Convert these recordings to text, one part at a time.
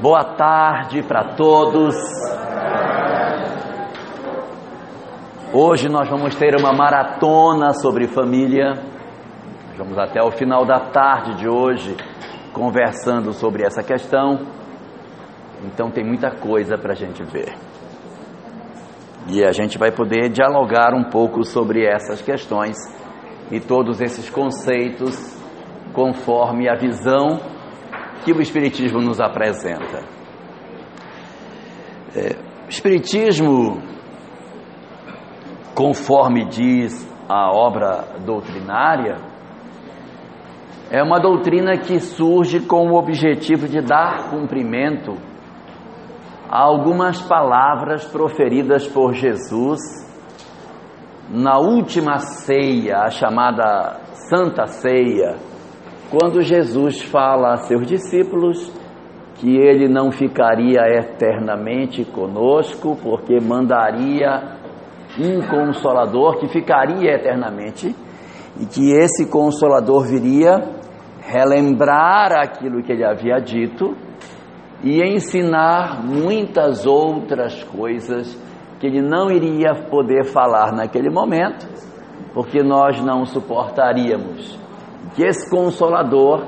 Boa tarde para todos. Hoje nós vamos ter uma maratona sobre família. Vamos até o final da tarde de hoje conversando sobre essa questão. Então tem muita coisa para a gente ver. E a gente vai poder dialogar um pouco sobre essas questões e todos esses conceitos conforme a visão que o Espiritismo nos apresenta. É, Espiritismo, conforme diz a obra doutrinária, é uma doutrina que surge com o objetivo de dar cumprimento a algumas palavras proferidas por Jesus na última ceia, a chamada Santa Ceia, quando Jesus fala a seus discípulos que ele não ficaria eternamente conosco, porque mandaria um consolador que ficaria eternamente e que esse consolador viria relembrar aquilo que ele havia dito e ensinar muitas outras coisas que ele não iria poder falar naquele momento, porque nós não suportaríamos que esse consolador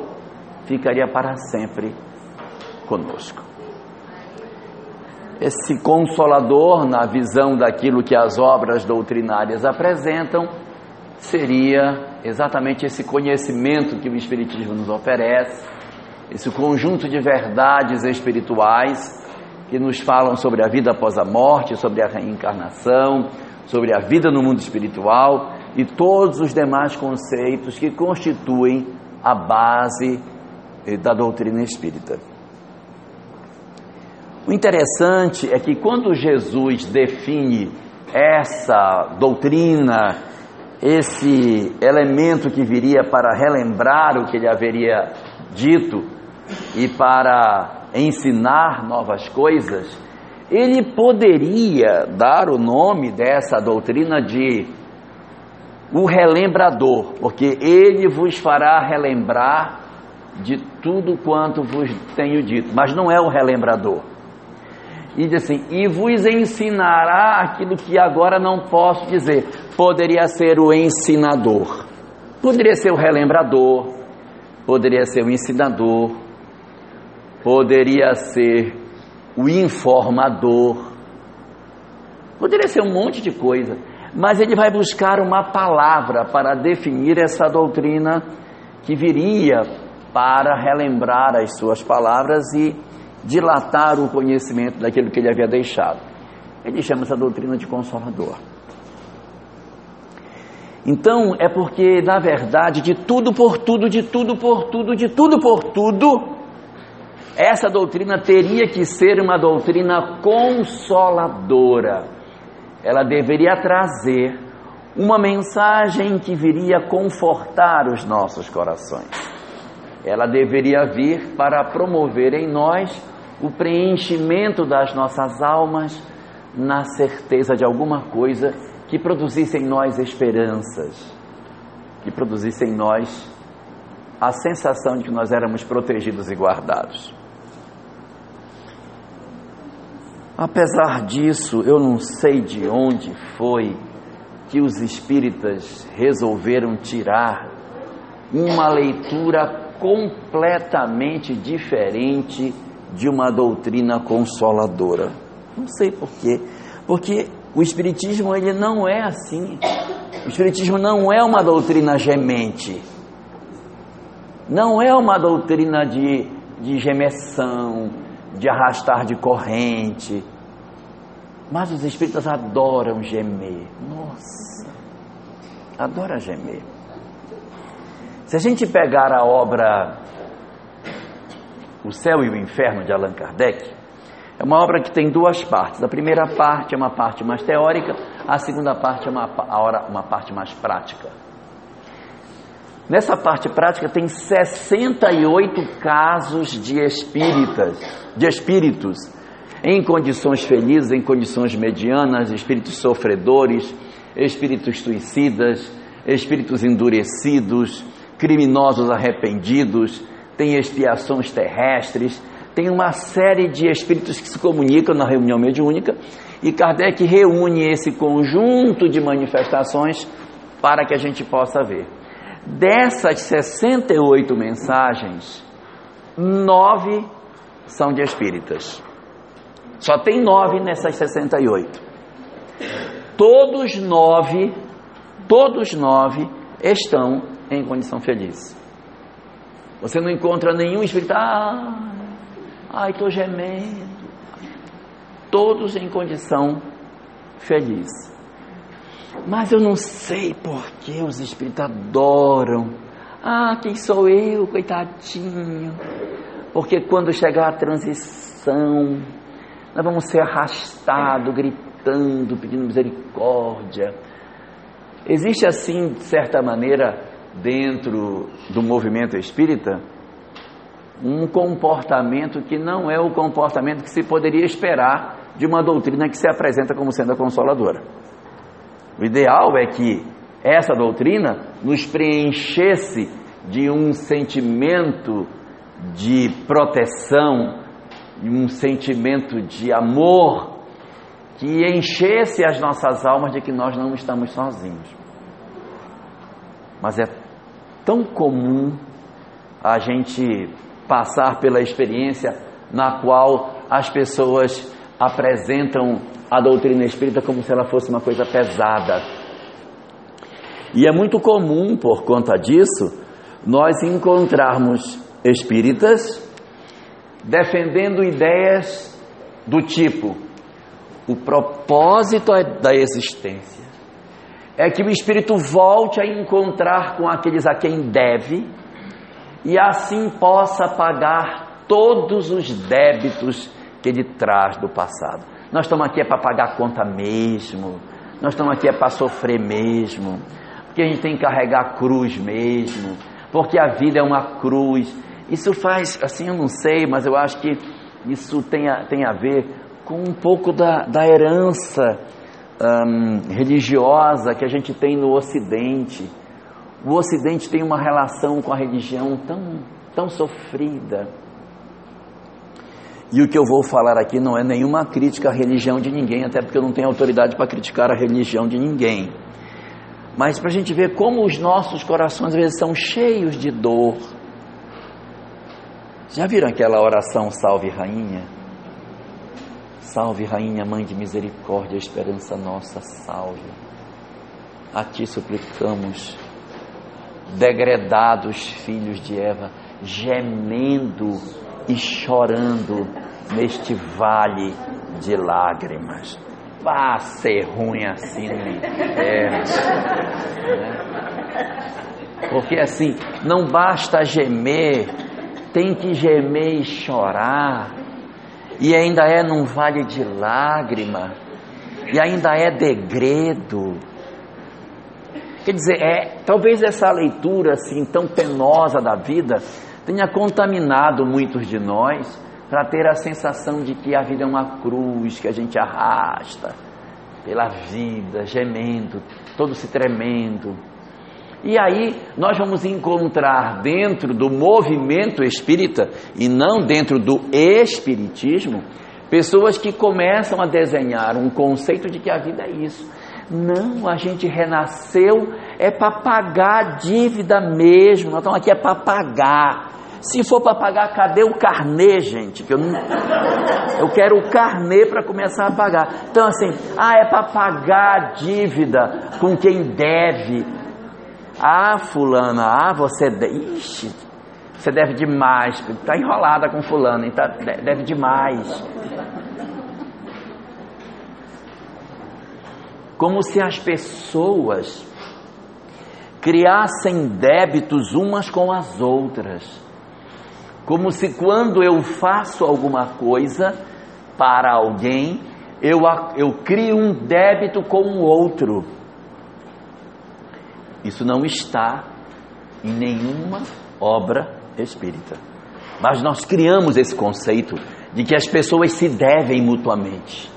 ficaria para sempre conosco. Esse consolador, na visão daquilo que as obras doutrinárias apresentam, seria exatamente esse conhecimento que o Espiritismo nos oferece, esse conjunto de verdades espirituais que nos falam sobre a vida após a morte, sobre a reencarnação, sobre a vida no mundo espiritual e todos os demais conceitos que constituem a base eh, da doutrina espírita. O interessante é que quando Jesus define essa doutrina, esse elemento que viria para relembrar o que ele haveria dito e para ensinar novas coisas, ele poderia dar o nome dessa doutrina de o relembrador, porque ele vos fará relembrar de tudo quanto vos tenho dito, mas não é o relembrador. E diz assim: e vos ensinará aquilo que agora não posso dizer. Poderia ser o ensinador, poderia ser o relembrador, poderia ser o ensinador, poderia ser o informador, poderia ser um monte de coisa, mas ele vai buscar uma palavra para definir essa doutrina que viria para relembrar as suas palavras e dilatar o conhecimento daquilo que ele havia deixado. Ele chama essa doutrina de consolador. Então, é porque, na verdade, de tudo por tudo, de tudo por tudo, de tudo por tudo, essa doutrina teria que ser uma doutrina consoladora. Ela deveria trazer uma mensagem que viria confortar os nossos corações. Ela deveria vir para promover em nós o preenchimento das nossas almas na certeza de alguma coisa que produzisse em nós esperanças, que produzisse em nós a sensação de que nós éramos protegidos e guardados. Apesar disso, eu não sei de onde foi que os espíritas resolveram tirar uma leitura completamente diferente de uma doutrina consoladora. Não sei por quê. Porque o espiritismo ele não é assim. O espiritismo não é uma doutrina gemente. Não é uma doutrina de, de de arrastar de corrente. Mas os espíritas adoram gemer. Nossa, adora gemer. Se a gente pegar a obra O Céu e o Inferno de Allan Kardec, é uma obra que tem duas partes. A primeira parte é uma parte mais teórica, a segunda parte é uma, uma parte mais prática. Nessa parte prática tem 68 casos de espíritas, de espíritos em condições felizes, em condições medianas, espíritos sofredores, espíritos suicidas, espíritos endurecidos, criminosos arrependidos, tem expiações terrestres, tem uma série de espíritos que se comunicam na reunião mediúnica e Kardec reúne esse conjunto de manifestações para que a gente possa ver. Dessas 68 mensagens, nove são de espíritas. Só tem nove nessas 68. Todos nove, todos nove estão em condição feliz. Você não encontra nenhum espírito, ah, ai, estou gemendo. Todos em condição feliz. Mas eu não sei por que os espíritos adoram. Ah, quem sou eu, coitadinho? Porque quando chegar a transição, nós vamos ser arrastados, gritando, pedindo misericórdia. Existe assim, de certa maneira, dentro do movimento espírita, um comportamento que não é o comportamento que se poderia esperar de uma doutrina que se apresenta como sendo a consoladora. O ideal é que essa doutrina nos preenchesse de um sentimento de proteção, um sentimento de amor que enchesse as nossas almas de que nós não estamos sozinhos. Mas é tão comum a gente passar pela experiência na qual as pessoas apresentam a doutrina espírita como se ela fosse uma coisa pesada. E é muito comum, por conta disso, nós encontrarmos espíritas defendendo ideias do tipo: o propósito da existência é que o espírito volte a encontrar com aqueles a quem deve e assim possa pagar todos os débitos que ele traz do passado. Nós estamos aqui é para pagar conta mesmo, nós estamos aqui é para sofrer mesmo, porque a gente tem que carregar a cruz mesmo, porque a vida é uma cruz. Isso faz, assim, eu não sei, mas eu acho que isso tem a, tem a ver com um pouco da, da herança um, religiosa que a gente tem no Ocidente. O Ocidente tem uma relação com a religião tão, tão sofrida. E o que eu vou falar aqui não é nenhuma crítica à religião de ninguém, até porque eu não tenho autoridade para criticar a religião de ninguém. Mas para a gente ver como os nossos corações às vezes são cheios de dor. Já viram aquela oração Salve Rainha? Salve Rainha, Mãe de Misericórdia, Esperança Nossa, salve. A Ti suplicamos, degredados filhos de Eva, gemendo e chorando neste vale de lágrimas. Vá ser ruim assim no inferno. Né? Porque assim, não basta gemer, tem que gemer e chorar. E ainda é num vale de lágrima. E ainda é degredo. Quer dizer, é, talvez essa leitura assim tão penosa da vida tenha contaminado muitos de nós para ter a sensação de que a vida é uma cruz que a gente arrasta pela vida, gemendo, todo se tremendo. E aí nós vamos encontrar dentro do movimento espírita e não dentro do espiritismo pessoas que começam a desenhar um conceito de que a vida é isso. Não, a gente renasceu é para pagar a dívida mesmo. Nós estamos aqui é para pagar. Se for para pagar, cadê o carnê, gente? Que eu, não, eu quero o carnê para começar a pagar. Então, assim, ah, é para pagar a dívida com quem deve. Ah, fulana, ah, você deve. Ixi, você deve demais. Está enrolada com fulano, tá, deve demais. Como se as pessoas criassem débitos umas com as outras como se quando eu faço alguma coisa para alguém, eu, eu crio um débito com o outro. Isso não está em nenhuma obra espírita. Mas nós criamos esse conceito de que as pessoas se devem mutuamente.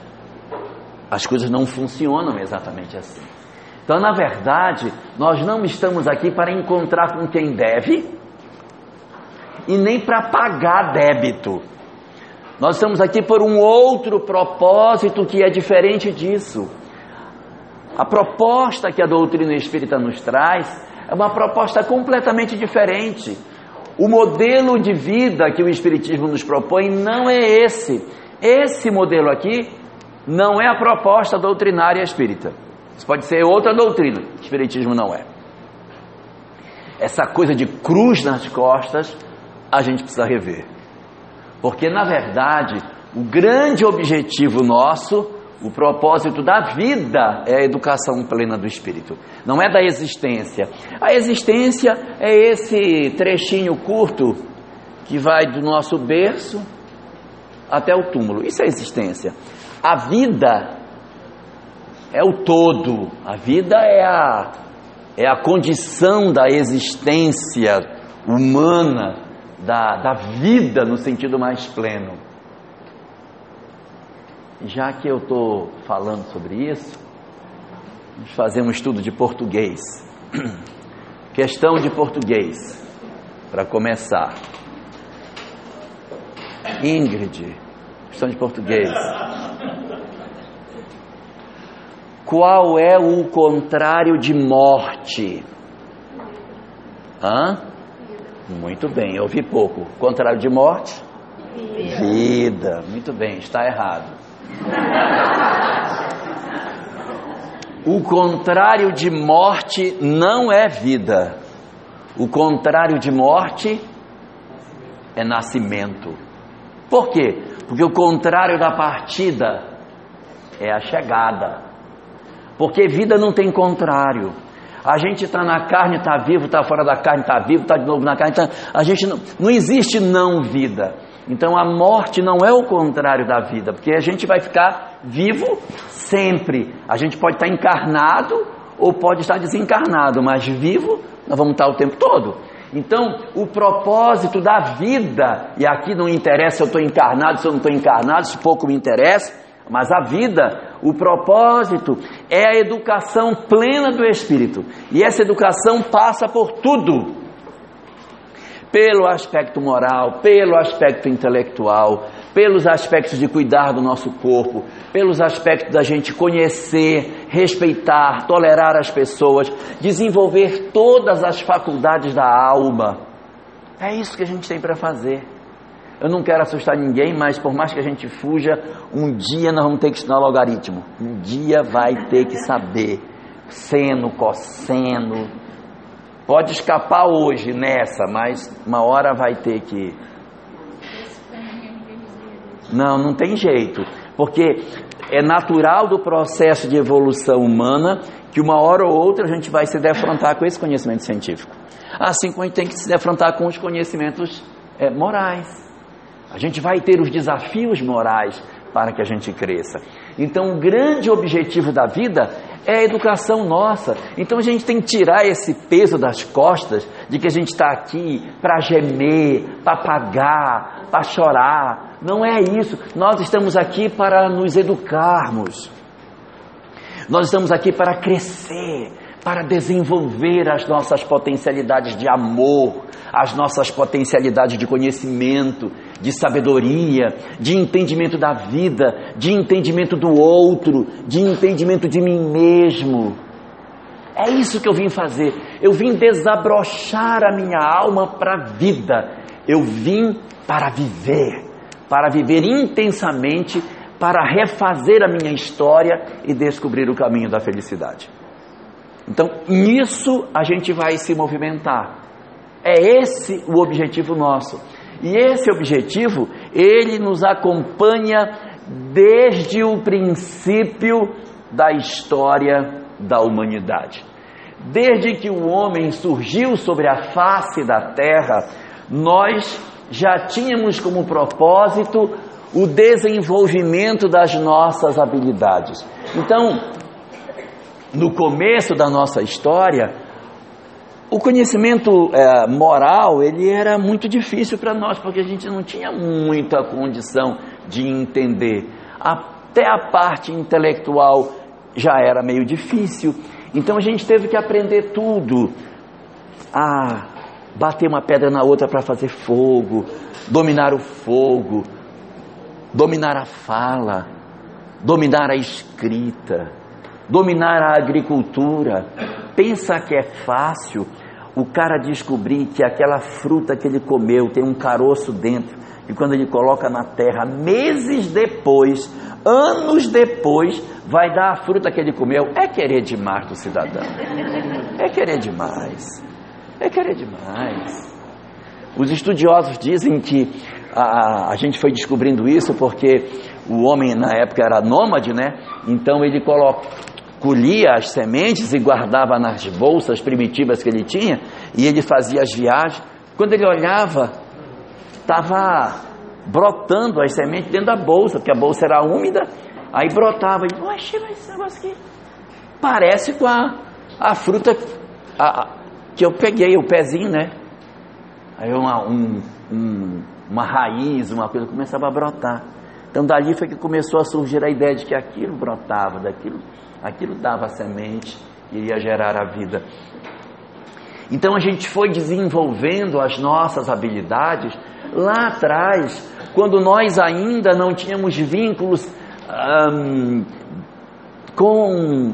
As coisas não funcionam exatamente assim. Então, na verdade, nós não estamos aqui para encontrar com quem deve e nem para pagar débito. Nós estamos aqui por um outro propósito que é diferente disso. A proposta que a doutrina espírita nos traz é uma proposta completamente diferente. O modelo de vida que o Espiritismo nos propõe não é esse. Esse modelo aqui não é a proposta doutrinária espírita. Isso pode ser outra doutrina, Espiritismo não é. Essa coisa de cruz nas costas, a gente precisa rever. Porque, na verdade, o grande objetivo nosso, o propósito da vida, é a educação plena do espírito, não é da existência. A existência é esse trechinho curto que vai do nosso berço até o túmulo. Isso é existência. A vida é o todo, a vida é a, é a condição da existência humana, da, da vida no sentido mais pleno. Já que eu estou falando sobre isso, vamos fazer um estudo de português. Questão de português, para começar. Ingrid, questão de português. Qual é o contrário de morte? Hã? Muito bem, eu ouvi pouco. Contrário de morte? Vida. Vida. Muito bem, está errado. O contrário de morte não é vida. O contrário de morte é nascimento. Por quê? Porque o contrário da partida é a chegada. Porque vida não tem contrário. A gente está na carne, está vivo, está fora da carne, está vivo, está de novo na carne. Tá... A gente não, não existe não vida. Então a morte não é o contrário da vida, porque a gente vai ficar vivo sempre. A gente pode estar encarnado ou pode estar desencarnado, mas vivo nós vamos estar o tempo todo. Então, o propósito da vida, e aqui não interessa se eu estou encarnado, se eu não estou encarnado, isso pouco me interessa, mas a vida, o propósito é a educação plena do espírito. E essa educação passa por tudo. Pelo aspecto moral, pelo aspecto intelectual, pelos aspectos de cuidar do nosso corpo, pelos aspectos da gente conhecer, respeitar, tolerar as pessoas, desenvolver todas as faculdades da alma. É isso que a gente tem para fazer. Eu não quero assustar ninguém, mas por mais que a gente fuja, um dia nós vamos ter que estudar logaritmo. Um dia vai ter que saber. Seno, cosseno. Pode escapar hoje nessa, mas uma hora vai ter que. Não, não tem jeito. Porque é natural do processo de evolução humana que uma hora ou outra a gente vai se defrontar com esse conhecimento científico. Assim como a gente tem que se defrontar com os conhecimentos é, morais. A gente vai ter os desafios morais para que a gente cresça. Então, o grande objetivo da vida é a educação nossa. Então, a gente tem que tirar esse peso das costas de que a gente está aqui para gemer, para pagar, para chorar. Não é isso. Nós estamos aqui para nos educarmos. Nós estamos aqui para crescer, para desenvolver as nossas potencialidades de amor, as nossas potencialidades de conhecimento, de sabedoria, de entendimento da vida, de entendimento do outro, de entendimento de mim mesmo. É isso que eu vim fazer. Eu vim desabrochar a minha alma para a vida. Eu vim para viver, para viver intensamente, para refazer a minha história e descobrir o caminho da felicidade. Então, nisso a gente vai se movimentar. É esse o objetivo nosso. E esse objetivo, ele nos acompanha desde o princípio da história da humanidade. Desde que o homem surgiu sobre a face da terra, nós já tínhamos como propósito o desenvolvimento das nossas habilidades. Então, no começo da nossa história, o conhecimento é, moral ele era muito difícil para nós porque a gente não tinha muita condição de entender. Até a parte intelectual já era meio difícil. Então a gente teve que aprender tudo. A bater uma pedra na outra para fazer fogo, dominar o fogo, dominar a fala, dominar a escrita, dominar a agricultura. Pensa que é fácil o cara descobrir que aquela fruta que ele comeu tem um caroço dentro e quando ele coloca na terra, meses depois, anos depois, vai dar a fruta que ele comeu. É querer demais do cidadão. É querer demais. É querer demais. Os estudiosos dizem que a, a gente foi descobrindo isso porque o homem na época era nômade, né? Então ele coloca, colhia as sementes e guardava nas bolsas primitivas que ele tinha e ele fazia as viagens. Quando ele olhava, estava brotando as sementes dentro da bolsa, porque a bolsa era úmida, aí brotava. E, Oxe, mas esse negócio aqui parece com a, a fruta a, a, que eu peguei, o pezinho, né? Aí uma, um, um, uma raiz, uma coisa começava a brotar. Então dali foi que começou a surgir a ideia de que aquilo brotava, daquilo, aquilo dava semente, iria gerar a vida. Então a gente foi desenvolvendo as nossas habilidades lá atrás, quando nós ainda não tínhamos vínculos com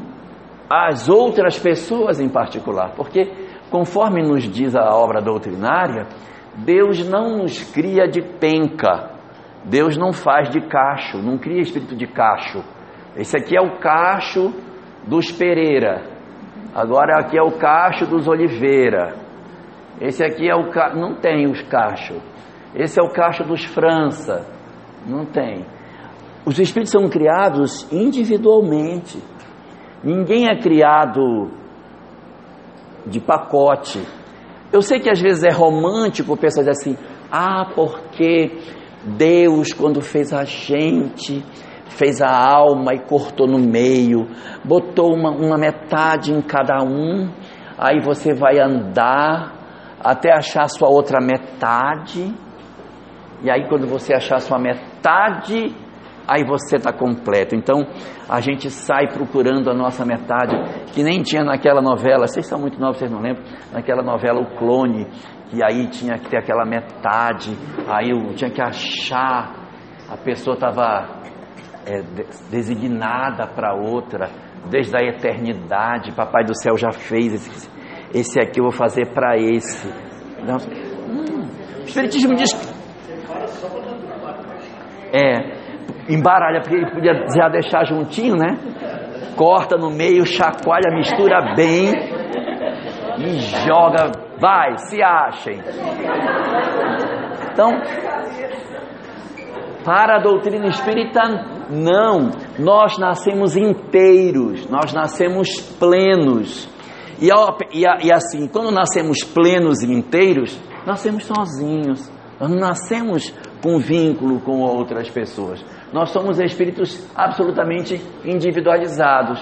as outras pessoas em particular, porque conforme nos diz a obra doutrinária, Deus não nos cria de penca, Deus não faz de cacho, não cria espírito de cacho. Esse aqui é o cacho dos Pereira, agora aqui é o cacho dos Oliveira. Esse aqui é o cacho, não tem os cachos. Esse é o cacho dos França. Não tem. Os espíritos são criados individualmente. Ninguém é criado de pacote. Eu sei que às vezes é romântico pensar assim: ah, porque Deus, quando fez a gente, fez a alma e cortou no meio, botou uma, uma metade em cada um, aí você vai andar até achar sua outra metade e aí, quando você achar sua metade, aí você está completo. Então, a gente sai procurando a nossa metade, que nem tinha naquela novela, vocês são muito novos, vocês não lembram? Naquela novela O Clone, que aí tinha que ter aquela metade, aí eu tinha que achar, a pessoa estava é, designada para outra, desde a eternidade, Papai do Céu já fez, esse, esse aqui eu vou fazer para esse. hum, o Espiritismo diz é, embaralha, porque ele podia já deixar juntinho, né? Corta no meio, chacoalha, mistura bem e joga. Vai, se achem. Então, para a doutrina espírita, não. Nós nascemos inteiros, nós nascemos plenos. E, e, e assim, quando nascemos plenos e inteiros, nascemos sozinhos. Nós não nascemos com vínculo com outras pessoas. Nós somos espíritos absolutamente individualizados.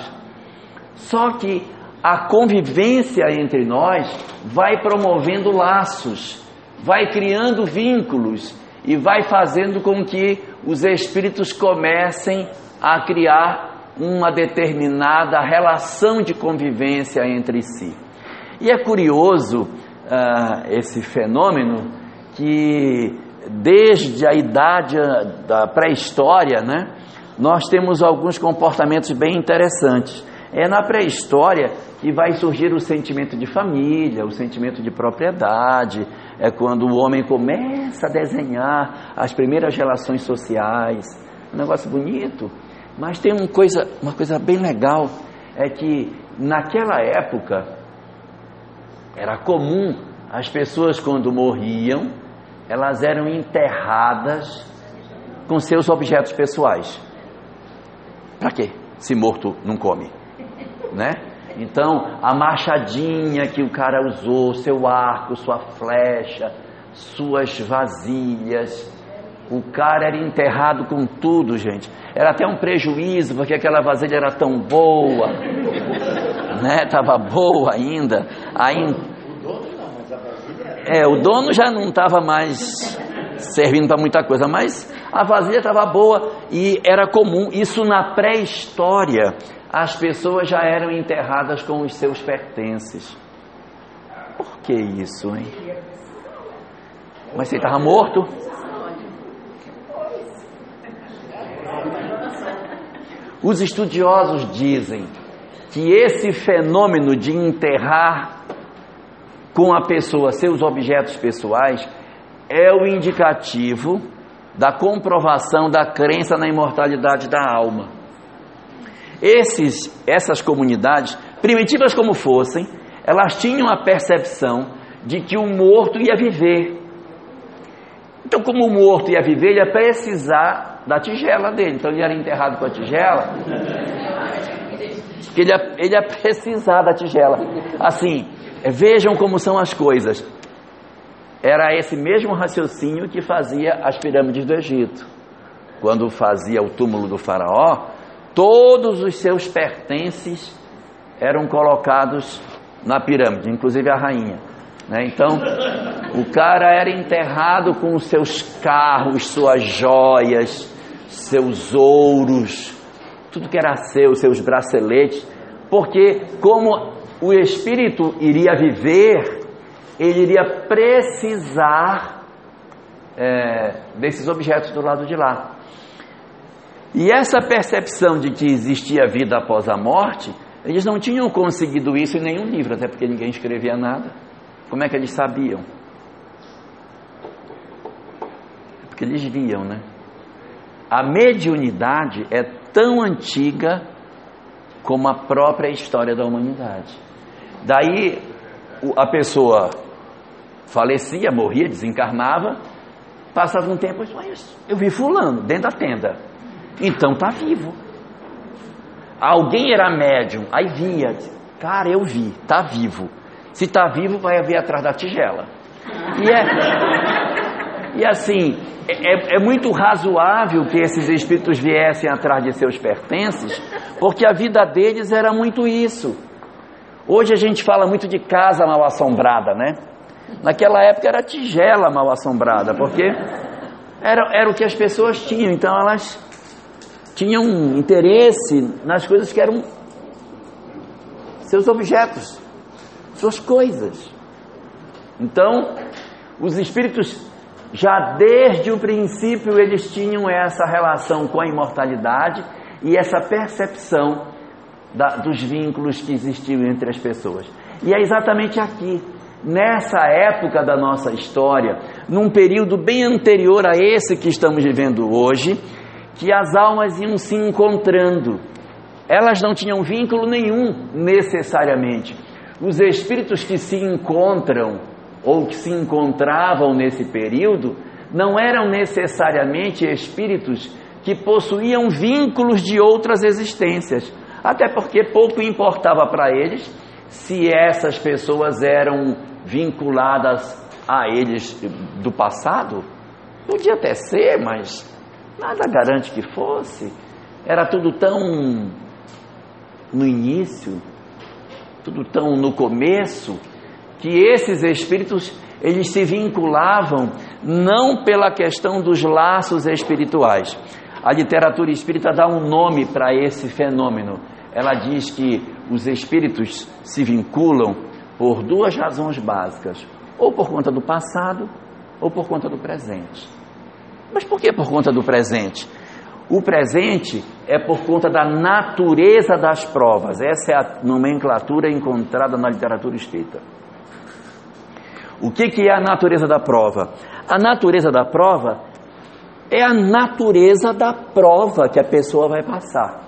Só que a convivência entre nós vai promovendo laços, vai criando vínculos e vai fazendo com que os espíritos comecem a criar uma determinada relação de convivência entre si. E é curioso uh, esse fenômeno que desde a idade da pré-história, né, nós temos alguns comportamentos bem interessantes. É na pré-história que vai surgir o sentimento de família, o sentimento de propriedade, é quando o homem começa a desenhar as primeiras relações sociais. Um negócio bonito, mas tem uma coisa, uma coisa bem legal, é que naquela época era comum as pessoas quando morriam, elas eram enterradas com seus objetos pessoais. Para quê? Se morto não come, né? Então, a machadinha que o cara usou, seu arco, sua flecha, suas vasilhas, o cara era enterrado com tudo, gente. Era até um prejuízo, porque aquela vasilha era tão boa, né? Tava boa ainda. Aí é, o dono já não estava mais servindo para muita coisa, mas a vasilha estava boa e era comum. Isso na pré-história, as pessoas já eram enterradas com os seus pertences. Por que isso, hein? Mas você estava morto? Os estudiosos dizem que esse fenômeno de enterrar com a pessoa seus objetos pessoais é o indicativo da comprovação da crença na imortalidade da alma. Esses, essas comunidades, primitivas como fossem, elas tinham a percepção de que o morto ia viver. Então, como o morto ia viver, ele ia precisar da tigela dele. Então, ele era enterrado com a tigela. Ele ia, ele ia precisar da tigela. Assim, vejam como são as coisas. Era esse mesmo raciocínio que fazia as pirâmides do Egito. Quando fazia o túmulo do Faraó, todos os seus pertences eram colocados na pirâmide, inclusive a rainha. Né? Então, o cara era enterrado com os seus carros, suas joias, seus ouros, tudo que era seu, seus braceletes, porque como o espírito iria viver, ele iria precisar é, desses objetos do lado de lá. E essa percepção de que existia vida após a morte, eles não tinham conseguido isso em nenhum livro, até porque ninguém escrevia nada. Como é que eles sabiam? É porque eles viam, né? A mediunidade é tão antiga como a própria história da humanidade. Daí a pessoa falecia, morria, desencarnava, passava um tempo, eu vi fulano dentro da tenda. Então está vivo. Alguém era médium, aí via, cara, eu vi, está vivo. Se está vivo, vai haver atrás da tigela. E é, e assim, é, é, muito razoável que esses espíritos viessem atrás de seus pertences, porque a vida deles era muito isso. Hoje a gente fala muito de casa mal assombrada, né? Naquela época era tigela mal assombrada, porque era, era o que as pessoas tinham, então elas tinham interesse nas coisas que eram seus objetos, suas coisas. Então, os espíritos, já desde o princípio, eles tinham essa relação com a imortalidade e essa percepção da, dos vínculos que existiam entre as pessoas. E é exatamente aqui, nessa época da nossa história, num período bem anterior a esse que estamos vivendo hoje, que as almas iam se encontrando. Elas não tinham vínculo nenhum necessariamente. Os espíritos que se encontram ou que se encontravam nesse período não eram necessariamente espíritos que possuíam vínculos de outras existências, até porque pouco importava para eles se essas pessoas eram vinculadas a eles do passado. Podia até ser, mas nada garante que fosse. Era tudo tão no início, tudo tão no começo, que esses espíritos eles se vinculavam não pela questão dos laços espirituais. A literatura espírita dá um nome para esse fenômeno. Ela diz que os espíritos se vinculam por duas razões básicas: ou por conta do passado, ou por conta do presente. Mas por que por conta do presente? O presente é por conta da natureza das provas. Essa é a nomenclatura encontrada na literatura espírita. O que, que é a natureza da prova? A natureza da prova é a natureza da prova que a pessoa vai passar.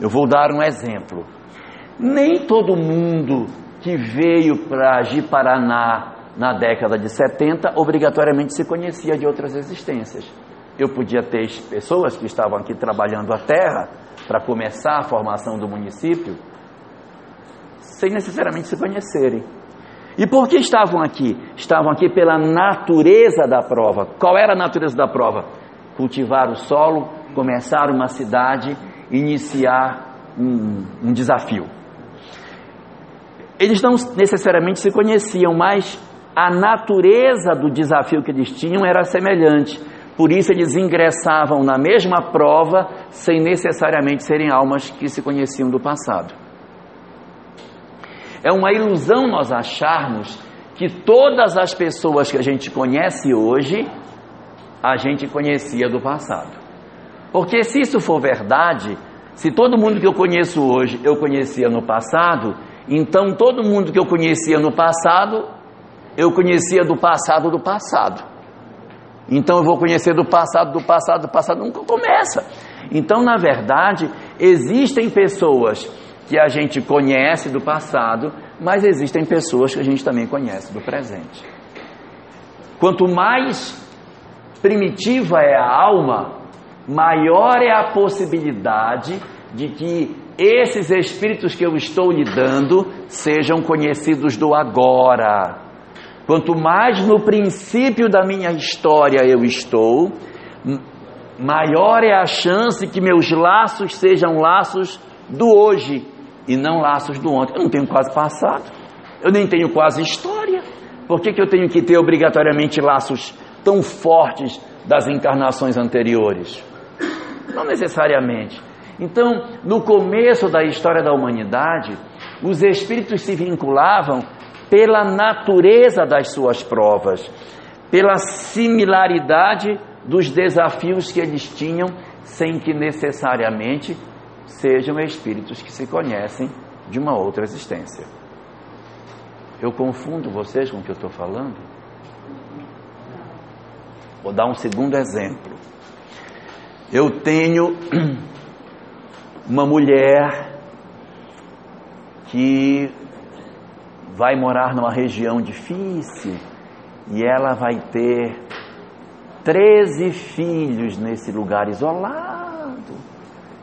Eu vou dar um exemplo. Nem todo mundo que veio para Ji-Paraná na década de 70 obrigatoriamente se conhecia de outras existências. Eu podia ter pessoas que estavam aqui trabalhando a terra para começar a formação do município sem necessariamente se conhecerem. E por que estavam aqui? Estavam aqui pela natureza da prova. Qual era a natureza da prova? Cultivar o solo, começar uma cidade, iniciar um, um desafio. Eles não necessariamente se conheciam, mas a natureza do desafio que eles tinham era semelhante. Por isso eles ingressavam na mesma prova sem necessariamente serem almas que se conheciam do passado. É uma ilusão nós acharmos que todas as pessoas que a gente conhece hoje, a gente conhecia do passado. Porque se isso for verdade, se todo mundo que eu conheço hoje eu conhecia no passado, então todo mundo que eu conhecia no passado, eu conhecia do passado do passado. Então eu vou conhecer do passado do passado do passado, nunca começa. Então, na verdade, existem pessoas que a gente conhece do passado, mas existem pessoas que a gente também conhece do presente. Quanto mais primitiva é a alma, maior é a possibilidade de que esses espíritos que eu estou lhe dando sejam conhecidos do agora. Quanto mais no princípio da minha história eu estou, maior é a chance que meus laços sejam laços do hoje e não laços do ontem. Eu não tenho quase passado, eu nem tenho quase história. Por que, que eu tenho que ter obrigatoriamente laços tão fortes das encarnações anteriores? Não necessariamente. Então, no começo da história da humanidade, os espíritos se vinculavam pela natureza das suas provas, pela similaridade dos desafios que eles tinham, sem que necessariamente sejam espíritos que se conhecem de uma outra existência. Eu confundo vocês com o que eu estou falando? Vou dar um segundo exemplo. Eu tenho uma mulher que vai morar numa região difícil e ela vai ter 13 filhos nesse lugar isolado,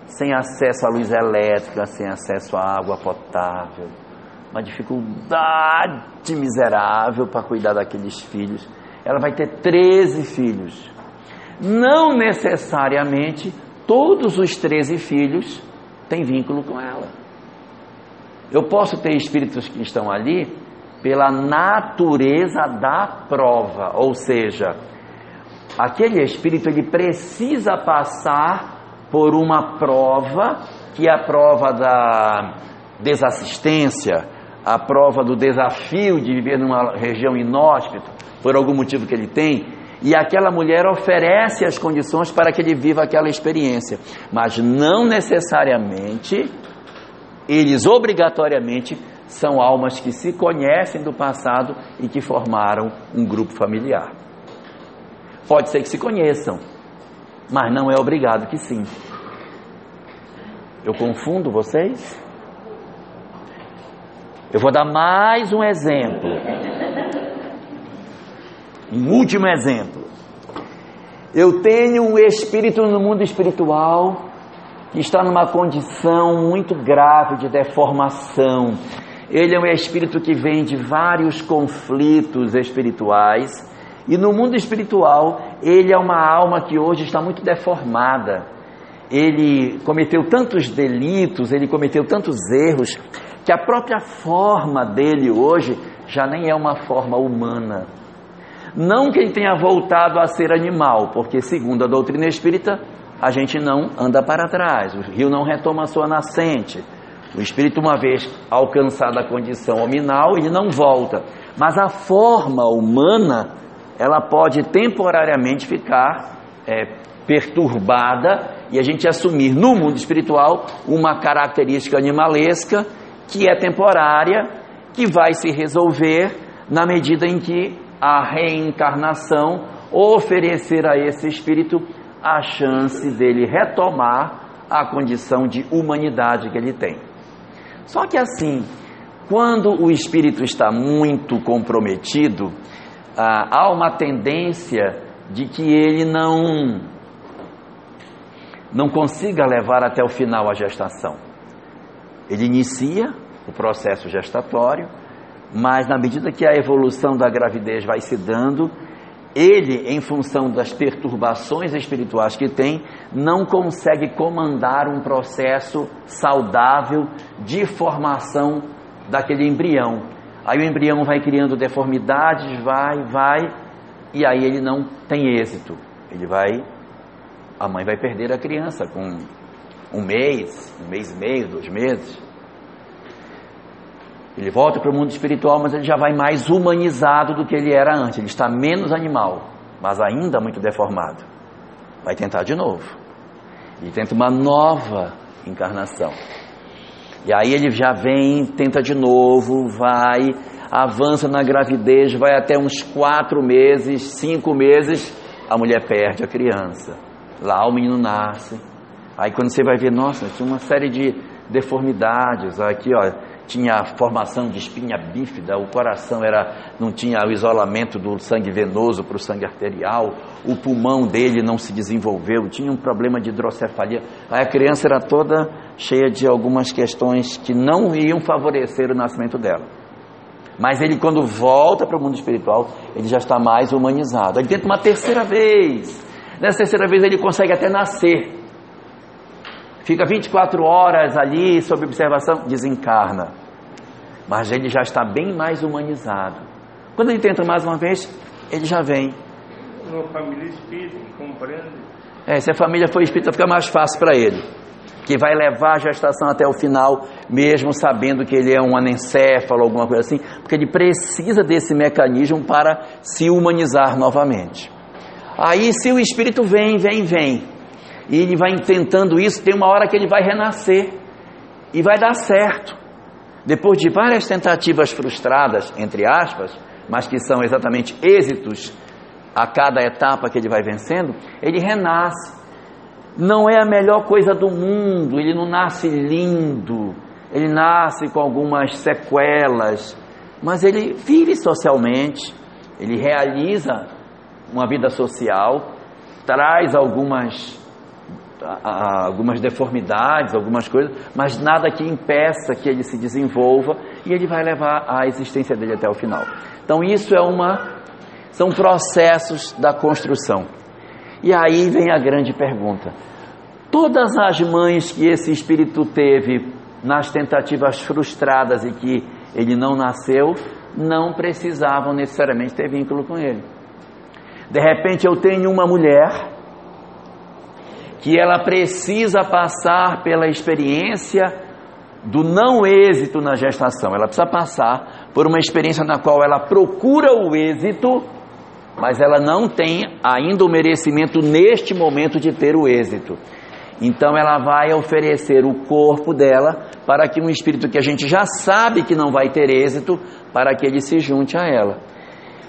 sem acesso à luz elétrica, sem acesso à água potável, uma dificuldade miserável para cuidar daqueles filhos. Ela vai ter 13 filhos. Não necessariamente todos os 13 filhos têm vínculo com ela. Eu posso ter espíritos que estão ali pela natureza da prova, ou seja, aquele espírito ele precisa passar por uma prova, que é a prova da desassistência, a prova do desafio de viver numa região inóspita, por algum motivo que ele tem, e aquela mulher oferece as condições para que ele viva aquela experiência, mas não necessariamente eles obrigatoriamente são almas que se conhecem do passado e que formaram um grupo familiar. Pode ser que se conheçam, mas não é obrigado que sim. Eu confundo vocês? Eu vou dar mais um exemplo. Um último exemplo. Eu tenho um espírito no mundo espiritual que está numa condição muito grave de deformação. Ele é um espírito que vem de vários conflitos espirituais. E no mundo espiritual, ele é uma alma que hoje está muito deformada. Ele cometeu tantos delitos, ele cometeu tantos erros, que a própria forma dele hoje já nem é uma forma humana. Não que ele tenha voltado a ser animal, porque segundo a doutrina espírita, a gente não anda para trás, o rio não retoma a sua nascente. O espírito, uma vez alcançada a condição hominal, ele não volta. Mas a forma humana, ela pode temporariamente ficar é, perturbada e a gente assumir no mundo espiritual uma característica animalesca que é temporária, que vai se resolver na medida em que a reencarnação oferecer a esse espírito a chance dele retomar a condição de humanidade que ele tem. Só que assim, quando o espírito está muito comprometido, ah, há uma tendência de que ele não não consiga levar até o final a gestação. Ele inicia o processo gestatório, mas na medida que a evolução da gravidez vai se dando, ele, em função das perturbações espirituais que tem, não consegue comandar um processo saudável de formação daquele embrião. Aí o embrião vai criando deformidades, vai, vai, e aí ele não tem êxito. Ele vai, a mãe vai perder a criança com um mês, um mês e meio, dois meses. Ele volta para o mundo espiritual, mas ele já vai mais humanizado do que ele era antes. Ele está menos animal, mas ainda muito deformado. Vai tentar de novo. E tenta uma nova encarnação. E aí ele já vem, tenta de novo, vai, avança na gravidez, vai até uns quatro meses, cinco meses, a mulher perde a criança. Lá o menino nasce. Aí quando você vai ver, nossa, tinha uma série de deformidades. Aqui, ó, tinha formação de espinha bífida, o coração era não tinha o isolamento do sangue venoso para o sangue arterial, o pulmão dele não se desenvolveu, tinha um problema de hidrocefalia. Aí a criança era toda cheia de algumas questões que não iam favorecer o nascimento dela. Mas ele, quando volta para o mundo espiritual, ele já está mais humanizado. Ele tenta uma terceira vez. Nessa terceira vez, ele consegue até nascer. Fica 24 horas ali sob observação, desencarna. Mas ele já está bem mais humanizado. Quando ele tenta mais uma vez, ele já vem. Uma família espírita, compreende? É, se a família for espírita, fica mais fácil para ele que vai levar a gestação até o final, mesmo sabendo que ele é um anencéfalo, alguma coisa assim, porque ele precisa desse mecanismo para se humanizar novamente. Aí, se o espírito vem, vem, vem, e ele vai tentando isso, tem uma hora que ele vai renascer. E vai dar certo. Depois de várias tentativas frustradas, entre aspas, mas que são exatamente êxitos a cada etapa que ele vai vencendo, ele renasce. Não é a melhor coisa do mundo, ele não nasce lindo, ele nasce com algumas sequelas, mas ele vive socialmente, ele realiza uma vida social, traz algumas algumas deformidades, algumas coisas, mas nada que impeça que ele se desenvolva e ele vai levar a existência dele até o final. Então isso é uma são processos da construção. E aí vem a grande pergunta: todas as mães que esse espírito teve nas tentativas frustradas e que ele não nasceu, não precisavam necessariamente ter vínculo com ele. De repente eu tenho uma mulher que ela precisa passar pela experiência do não êxito na gestação. Ela precisa passar por uma experiência na qual ela procura o êxito mas ela não tem ainda o merecimento neste momento de ter o êxito. Então ela vai oferecer o corpo dela para que um espírito que a gente já sabe que não vai ter êxito, para que ele se junte a ela.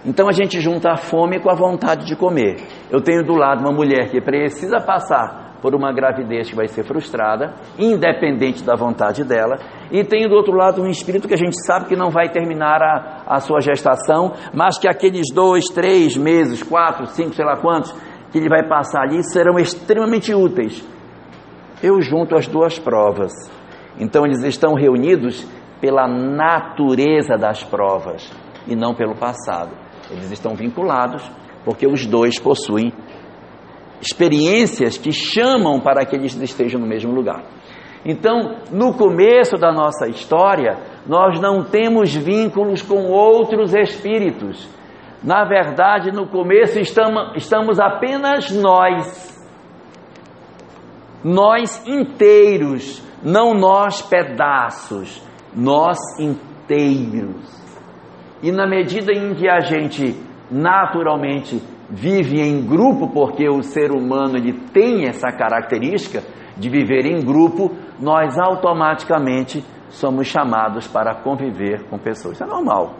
Então a gente junta a fome com a vontade de comer. Eu tenho do lado uma mulher que precisa passar por uma gravidez que vai ser frustrada, independente da vontade dela, e tem do outro lado um espírito que a gente sabe que não vai terminar a, a sua gestação, mas que aqueles dois, três meses, quatro, cinco, sei lá quantos, que ele vai passar ali serão extremamente úteis. Eu junto as duas provas. Então eles estão reunidos pela natureza das provas e não pelo passado. Eles estão vinculados porque os dois possuem experiências que chamam para que eles estejam no mesmo lugar. Então, no começo da nossa história, nós não temos vínculos com outros espíritos. Na verdade, no começo estamos, apenas nós. Nós inteiros, não nós pedaços, nós inteiros. E na medida em que a gente naturalmente vive em grupo, porque o ser humano ele tem essa característica de viver em grupo, nós automaticamente somos chamados para conviver com pessoas. Isso é normal.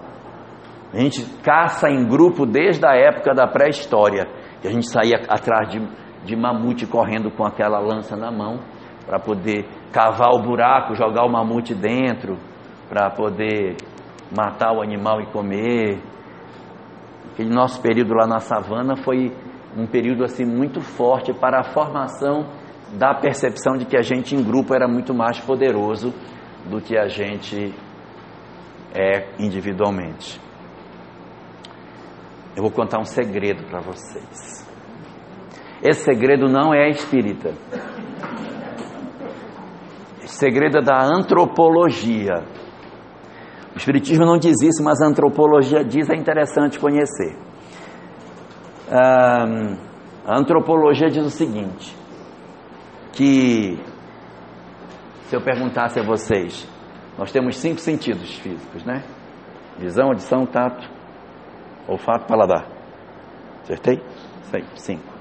A gente caça em grupo desde a época da pré-história, que a gente saía atrás de, de mamute correndo com aquela lança na mão para poder cavar o buraco, jogar o mamute dentro, para poder matar o animal e comer. Aquele nosso período lá na savana foi um período assim muito forte para a formação da percepção de que a gente em grupo era muito mais poderoso do que a gente é individualmente. Eu vou contar um segredo para vocês. Esse segredo não é espírita. Esse segredo é da antropologia. O Espiritismo não diz isso, mas a antropologia diz, é interessante conhecer. Um, a antropologia diz o seguinte: que se eu perguntasse a vocês, nós temos cinco sentidos físicos, né? Visão, audição, tato, olfato, paladar. Acertei? Sei, cinco.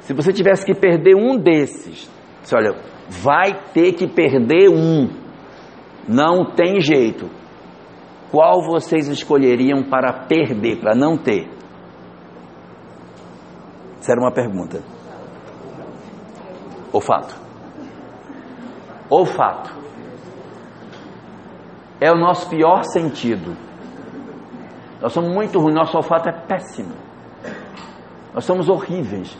Se você tivesse que perder um desses, você olha, vai ter que perder um. Não tem jeito. Qual vocês escolheriam para perder, para não ter? Essa era uma pergunta. Olfato. Olfato. É o nosso pior sentido. Nós somos muito ruins, nosso olfato é péssimo. Nós somos horríveis.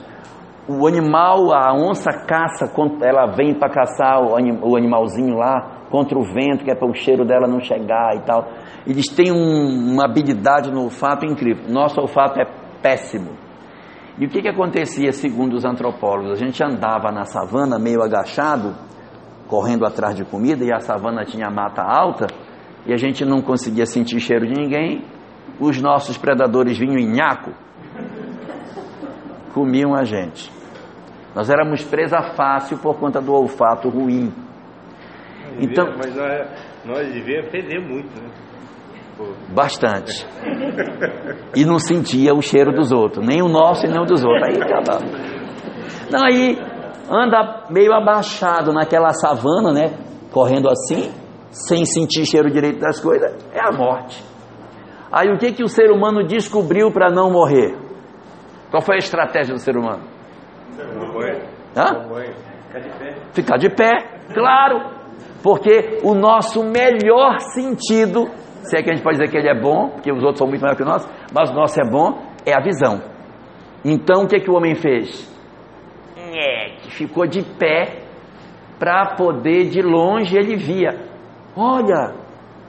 O animal, a onça caça, ela vem para caçar o animalzinho lá contra o vento, que é para o cheiro dela não chegar e tal. Eles têm um, uma habilidade no olfato incrível. Nosso olfato é péssimo. E o que, que acontecia, segundo os antropólogos? A gente andava na savana meio agachado, correndo atrás de comida, e a savana tinha mata alta, e a gente não conseguia sentir cheiro de ninguém. Os nossos predadores vinham em nhaco, comiam a gente. Nós éramos presa fácil por conta do olfato ruim. Então, mas nós, nós devíamos perder muito, né? Bastante. E não sentia o cheiro dos outros, nem o nosso e nem o dos outros. Aí acabava. Não, aí anda meio abaixado naquela savana, né? Correndo assim, sem sentir cheiro direito das coisas, é a morte. Aí o que, que o ser humano descobriu para não morrer? Qual foi a estratégia do ser humano? Hã? Ficar de pé. Ficar de pé, claro. Porque o nosso melhor sentido se é que a gente pode dizer que ele é bom, porque os outros são muito maiores que nós, mas o nosso é bom, é a visão. Então o que, é que o homem fez? É, ficou de pé para poder de longe ele via. Olha,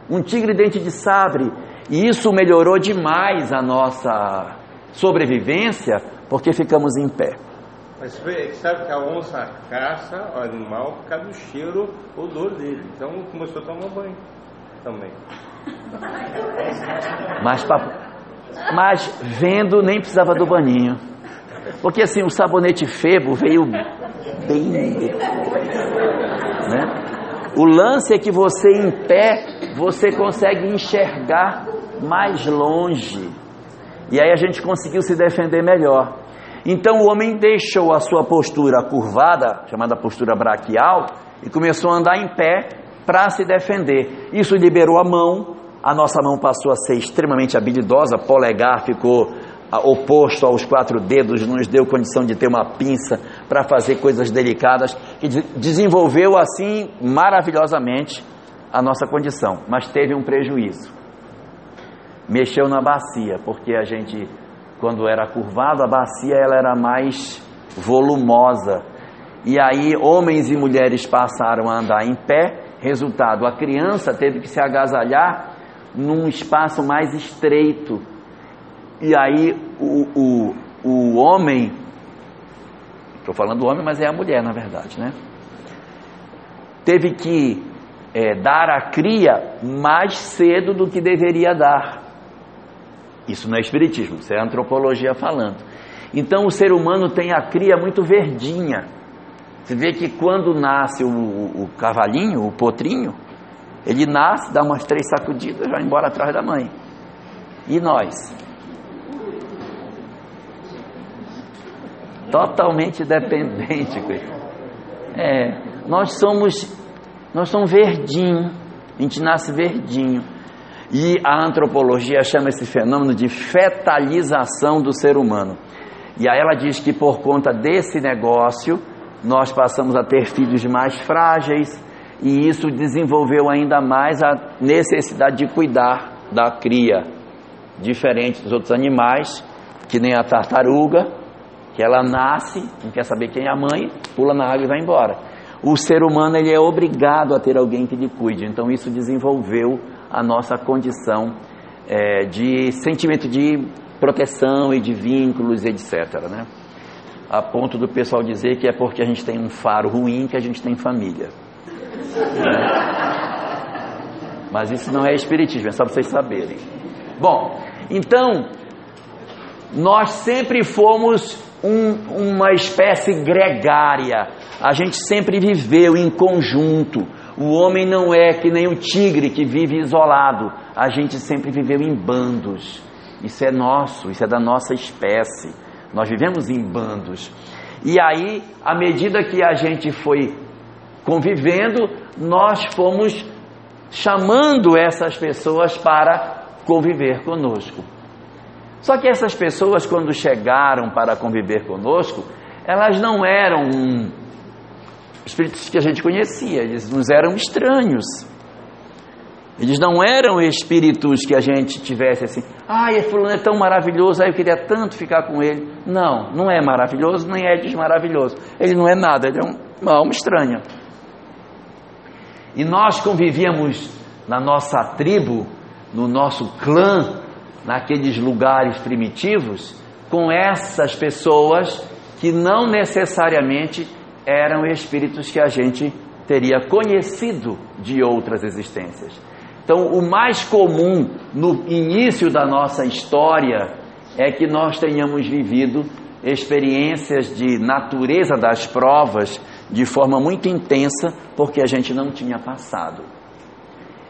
um tigre dente de sabre. E isso melhorou demais a nossa sobrevivência, porque ficamos em pé. Mas sabe que a onça caça o animal por causa do cheiro, odor dele. Então começou a tomar banho também. Mas, mas vendo nem precisava do baninho. Porque assim, o sabonete febo veio bem né? O lance é que você em pé, você consegue enxergar mais longe. E aí a gente conseguiu se defender melhor. Então o homem deixou a sua postura curvada, chamada postura braquial, e começou a andar em pé para se defender. Isso liberou a mão, a nossa mão passou a ser extremamente habilidosa, polegar ficou ah, oposto aos quatro dedos, nos deu condição de ter uma pinça para fazer coisas delicadas, que desenvolveu assim maravilhosamente a nossa condição, mas teve um prejuízo. Mexeu na bacia, porque a gente, quando era curvado, a bacia ela era mais volumosa. E aí homens e mulheres passaram a andar em pé, resultado, a criança teve que se agasalhar num espaço mais estreito. E aí o, o, o homem, estou falando do homem, mas é a mulher na verdade, né? Teve que é, dar a cria mais cedo do que deveria dar. Isso não é espiritismo, isso é antropologia falando. Então o ser humano tem a cria muito verdinha. Você vê que quando nasce o, o cavalinho, o potrinho, ele nasce, dá umas três sacudidas, vai embora atrás da mãe. E nós? Totalmente dependente. É, nós somos, nós somos verdinho, a gente nasce verdinho. E a antropologia chama esse fenômeno de fetalização do ser humano. E aí ela diz que por conta desse negócio, nós passamos a ter filhos mais frágeis, e isso desenvolveu ainda mais a necessidade de cuidar da cria, diferente dos outros animais, que nem a tartaruga, que ela nasce, não quer saber quem é a mãe, pula na água e vai embora. O ser humano ele é obrigado a ter alguém que lhe cuide, então isso desenvolveu a nossa condição é, de sentimento de proteção e de vínculos, etc. Né? A ponto do pessoal dizer que é porque a gente tem um faro ruim que a gente tem família. Mas isso não é espiritismo, é só vocês saberem. Bom, então, nós sempre fomos um, uma espécie gregária, a gente sempre viveu em conjunto. O homem não é que nem o tigre que vive isolado, a gente sempre viveu em bandos. Isso é nosso, isso é da nossa espécie. Nós vivemos em bandos. E aí, à medida que a gente foi convivendo, nós fomos chamando essas pessoas para conviver conosco. Só que essas pessoas, quando chegaram para conviver conosco, elas não eram espíritos que a gente conhecia, eles nos eram estranhos. Eles não eram espíritos que a gente tivesse assim, ai, esse fulano é tão maravilhoso, aí eu queria tanto ficar com ele. Não, não é maravilhoso, nem é desmaravilhoso. Ele não é nada, ele é uma alma estranha. E nós convivíamos na nossa tribo, no nosso clã, naqueles lugares primitivos, com essas pessoas que não necessariamente eram espíritos que a gente teria conhecido de outras existências. Então, o mais comum no início da nossa história é que nós tenhamos vivido experiências de natureza das provas de forma muito intensa, porque a gente não tinha passado.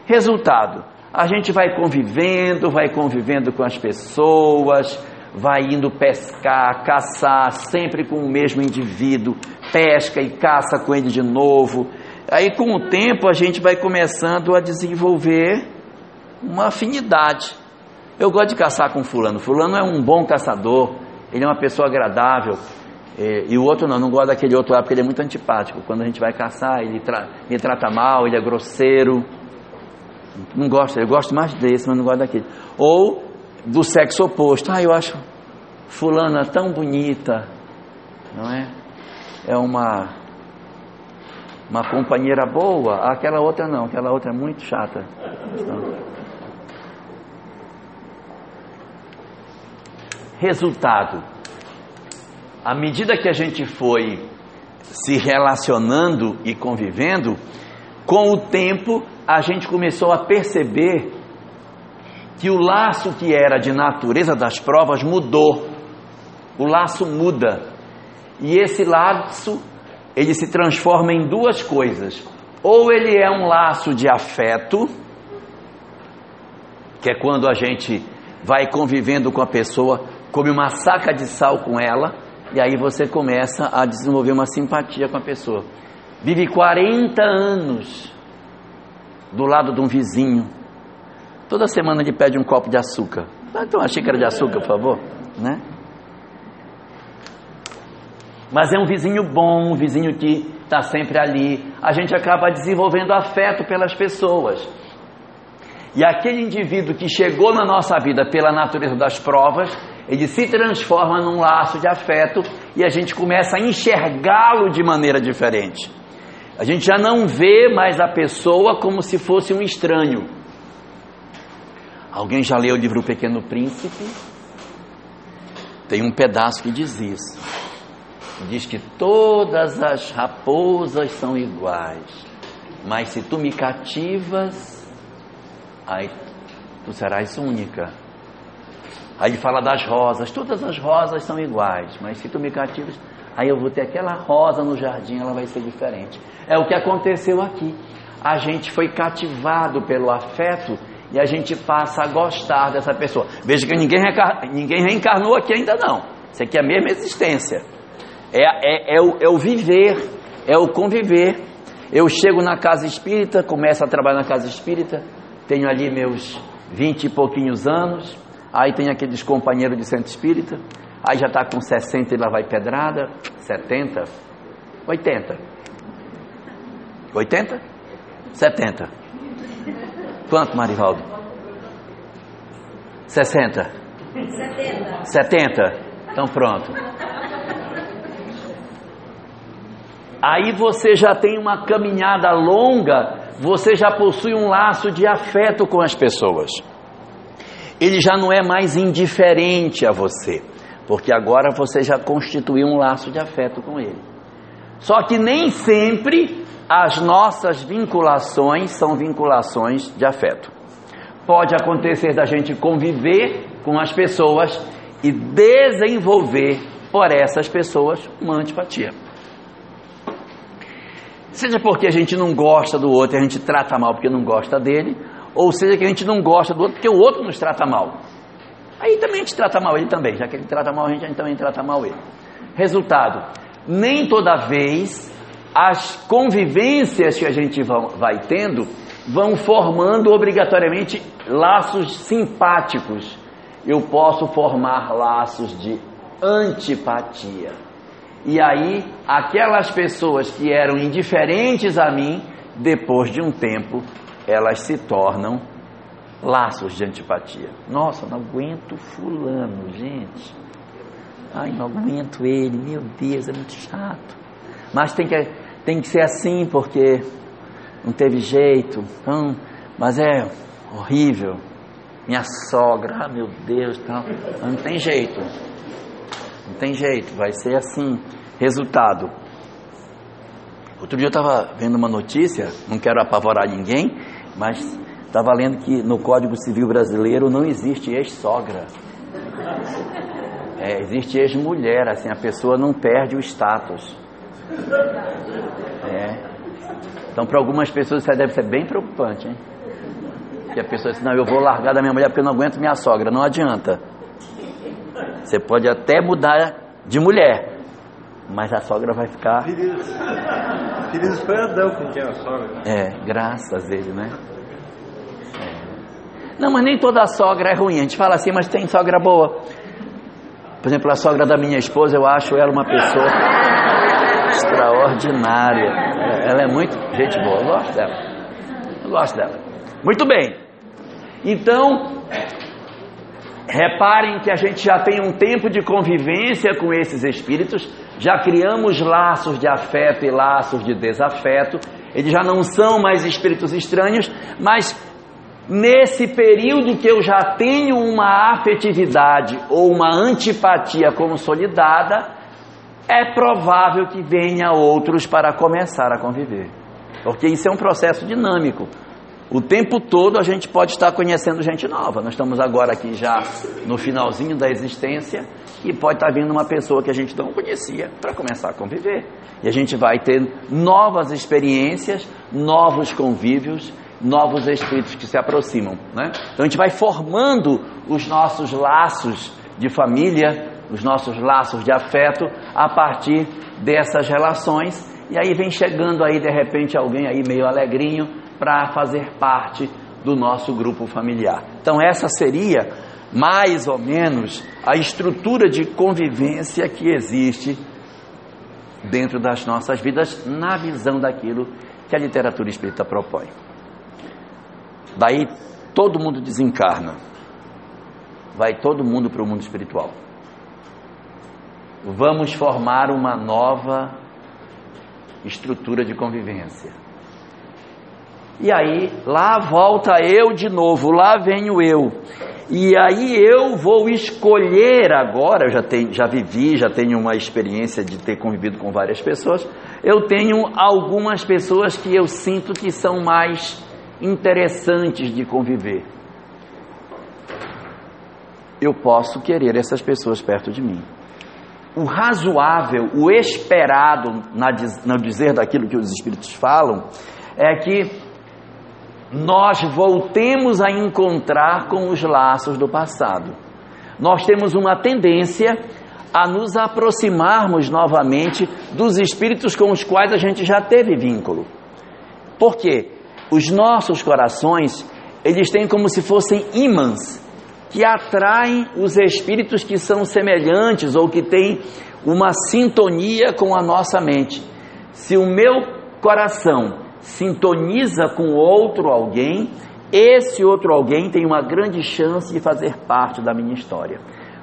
Resultado: a gente vai convivendo, vai convivendo com as pessoas, vai indo pescar, caçar, sempre com o mesmo indivíduo, pesca e caça com ele de novo Aí com o tempo a gente vai começando a desenvolver uma afinidade. Eu gosto de caçar com fulano. Fulano é um bom caçador, ele é uma pessoa agradável. E, e o outro não, não gosta daquele outro lá porque ele é muito antipático. Quando a gente vai caçar, ele tra me trata mal, ele é grosseiro. Não gosto, eu gosto mais desse, mas não gosto daquele. Ou do sexo oposto. Ah, eu acho fulana tão bonita, não é? É uma uma companheira boa, aquela outra não, aquela outra é muito chata. Resultado: à medida que a gente foi se relacionando e convivendo, com o tempo a gente começou a perceber que o laço que era de natureza das provas mudou. O laço muda. E esse laço ele se transforma em duas coisas. Ou ele é um laço de afeto, que é quando a gente vai convivendo com a pessoa, come uma saca de sal com ela, e aí você começa a desenvolver uma simpatia com a pessoa. Vive 40 anos do lado de um vizinho. Toda semana ele pede um copo de açúcar. Então uma xícara de açúcar, por favor, né? Mas é um vizinho bom, um vizinho que está sempre ali. A gente acaba desenvolvendo afeto pelas pessoas. E aquele indivíduo que chegou na nossa vida pela natureza das provas, ele se transforma num laço de afeto e a gente começa a enxergá-lo de maneira diferente. A gente já não vê mais a pessoa como se fosse um estranho. Alguém já leu o livro O Pequeno Príncipe? Tem um pedaço que diz isso diz que todas as raposas são iguais, mas se tu me cativas, aí tu serás única. Aí ele fala das rosas, todas as rosas são iguais, mas se tu me cativas, aí eu vou ter aquela rosa no jardim, ela vai ser diferente. É o que aconteceu aqui. A gente foi cativado pelo afeto e a gente passa a gostar dessa pessoa. Veja que ninguém, ninguém reencarnou aqui ainda não. Isso aqui é a mesma existência. É, é, é, o, é o viver, é o conviver. Eu chego na casa espírita, começo a trabalhar na casa espírita, tenho ali meus vinte e pouquinhos anos, aí tem aqueles companheiros de centro espírita, aí já está com 60 e lá vai pedrada, 70, 80. 80? 70. Quanto, Marivaldo? 60. 70. 70. Então pronto. Aí você já tem uma caminhada longa, você já possui um laço de afeto com as pessoas. Ele já não é mais indiferente a você, porque agora você já constituiu um laço de afeto com ele. Só que nem sempre as nossas vinculações são vinculações de afeto. Pode acontecer da gente conviver com as pessoas e desenvolver por essas pessoas uma antipatia. Seja porque a gente não gosta do outro e a gente trata mal porque não gosta dele, ou seja que a gente não gosta do outro porque o outro nos trata mal. Aí também a gente trata mal ele também, já que ele trata mal a gente, a gente também trata mal ele. Resultado, nem toda vez as convivências que a gente vai tendo vão formando obrigatoriamente laços simpáticos. Eu posso formar laços de antipatia. E aí, aquelas pessoas que eram indiferentes a mim, depois de um tempo, elas se tornam laços de antipatia. Nossa, não aguento fulano, gente. Ai, não aguento ele, meu Deus, é muito chato. Mas tem que, tem que ser assim porque não teve jeito. Então, mas é horrível. Minha sogra, ah, meu Deus, não, não tem jeito. Não tem jeito, vai ser assim. Resultado. Outro dia eu estava vendo uma notícia, não quero apavorar ninguém, mas estava lendo que no Código Civil Brasileiro não existe ex-sogra. É, existe ex-mulher, assim, a pessoa não perde o status. É. Então, para algumas pessoas isso deve ser bem preocupante, hein? Que a pessoa diz, não, eu vou largar da minha mulher porque eu não aguento minha sogra. Não adianta. Você pode até mudar de mulher, mas a sogra vai ficar. Queridos foi Adão com quem a sogra. É, graças a ele, né? É. Não, mas nem toda sogra é ruim. A gente fala assim, mas tem sogra boa. Por exemplo, a sogra da minha esposa, eu acho ela uma pessoa extraordinária. Ela é muito gente boa, eu gosto dela. Eu gosto dela. Muito bem. Então, reparem que a gente já tem um tempo de convivência com esses espíritos, já criamos laços de afeto e laços de desafeto. Eles já não são mais espíritos estranhos, mas nesse período que eu já tenho uma afetividade ou uma antipatia consolidada, é provável que venha outros para começar a conviver. Porque isso é um processo dinâmico. O tempo todo a gente pode estar conhecendo gente nova. Nós estamos agora aqui já no finalzinho da existência e pode estar vindo uma pessoa que a gente não conhecia para começar a conviver. E a gente vai ter novas experiências, novos convívios, novos espíritos que se aproximam. Né? Então a gente vai formando os nossos laços de família, os nossos laços de afeto a partir dessas relações. E aí vem chegando aí de repente alguém aí meio alegrinho para fazer parte do nosso grupo familiar. Então essa seria mais ou menos a estrutura de convivência que existe dentro das nossas vidas na visão daquilo que a literatura espírita propõe. Daí todo mundo desencarna. Vai todo mundo para o mundo espiritual vamos formar uma nova estrutura de convivência. E aí, lá volta eu de novo, lá venho eu. E aí eu vou escolher agora, eu já, tenho, já vivi, já tenho uma experiência de ter convivido com várias pessoas, eu tenho algumas pessoas que eu sinto que são mais interessantes de conviver. Eu posso querer essas pessoas perto de mim o razoável, o esperado, na, no dizer daquilo que os Espíritos falam, é que nós voltemos a encontrar com os laços do passado. Nós temos uma tendência a nos aproximarmos novamente dos espíritos com os quais a gente já teve vínculo. Por quê? Os nossos corações, eles têm como se fossem ímãs que atraem os espíritos que são semelhantes ou que têm uma sintonia com a nossa mente. Se o meu coração sintoniza com outro alguém, esse outro alguém tem uma grande chance de fazer parte da minha história.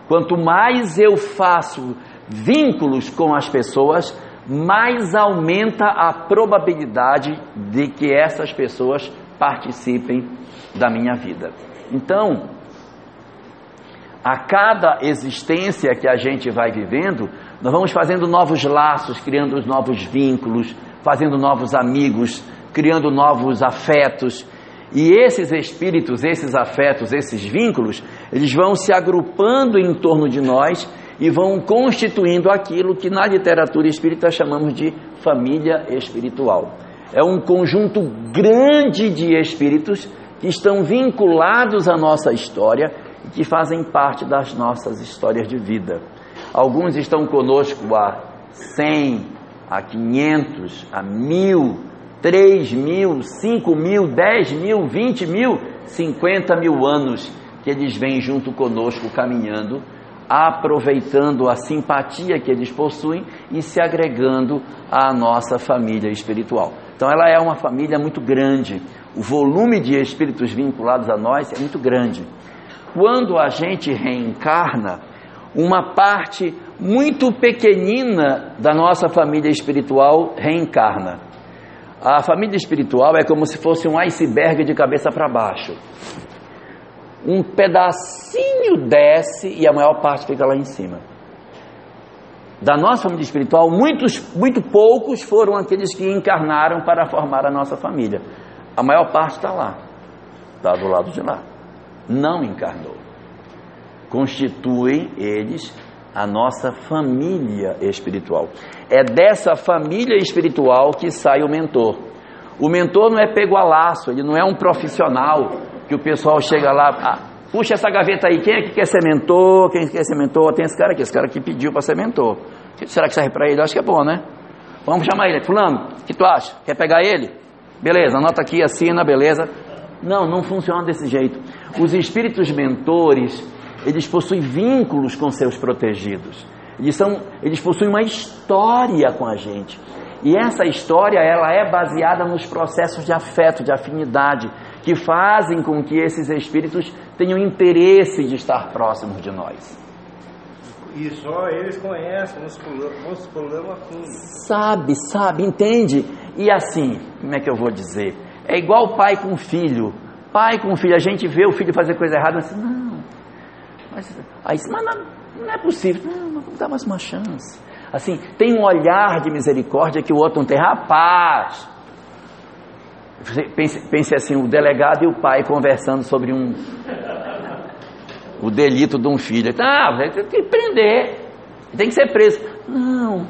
Quanto mais eu faço vínculos com as pessoas, mais aumenta a probabilidade de que essas pessoas participem da minha vida. Então, a cada existência que a gente vai vivendo, nós vamos fazendo novos laços, criando novos vínculos, fazendo novos amigos, criando novos afetos. E esses espíritos, esses afetos, esses vínculos, eles vão se agrupando em torno de nós e vão constituindo aquilo que na literatura espírita chamamos de família espiritual. É um conjunto grande de espíritos que estão vinculados à nossa história que fazem parte das nossas histórias de vida. Alguns estão conosco há 100, a 500, a 1000, 3 mil, 5 mil, 10 mil, 20 mil, 50 mil anos que eles vêm junto conosco caminhando, aproveitando a simpatia que eles possuem e se agregando à nossa família espiritual. Então ela é uma família muito grande, o volume de espíritos vinculados a nós é muito grande. Quando a gente reencarna, uma parte muito pequenina da nossa família espiritual reencarna. A família espiritual é como se fosse um iceberg de cabeça para baixo. Um pedacinho desce e a maior parte fica lá em cima. Da nossa família espiritual, muitos, muito poucos foram aqueles que encarnaram para formar a nossa família. A maior parte está lá, está do lado de lá. Não encarnou. Constituem eles a nossa família espiritual. É dessa família espiritual que sai o mentor. O mentor não é pego a laço, ele não é um profissional que o pessoal chega lá, ah, puxa essa gaveta aí, quem é que quer ser mentor? Quem quer ser mentor? Tem esse cara aqui, esse cara aqui pediu para ser mentor. Será que serve para ele? Acho que é bom, né? Vamos chamar ele. Fulano, o que tu acha? Quer pegar ele? Beleza, anota aqui, assina, beleza. Não, não funciona desse jeito. Os espíritos mentores, eles possuem vínculos com seus protegidos. Eles, são, eles possuem uma história com a gente. E essa história, ela é baseada nos processos de afeto, de afinidade, que fazem com que esses espíritos tenham interesse de estar próximos de nós. E só eles conhecem os problemas fundos. Sabe, sabe, entende? E assim, como é que eu vou dizer? É igual pai com filho. Pai com filho, a gente vê o filho fazer coisa errada, assim, não, mas, aí, mas não, não é possível. Não, vamos dar mais uma chance. Assim, tem um olhar de misericórdia que o outro não tem. Rapaz! Pense, pense assim, o delegado e o pai conversando sobre um o delito de um filho. Ah, tem que prender, tem que ser preso. Não,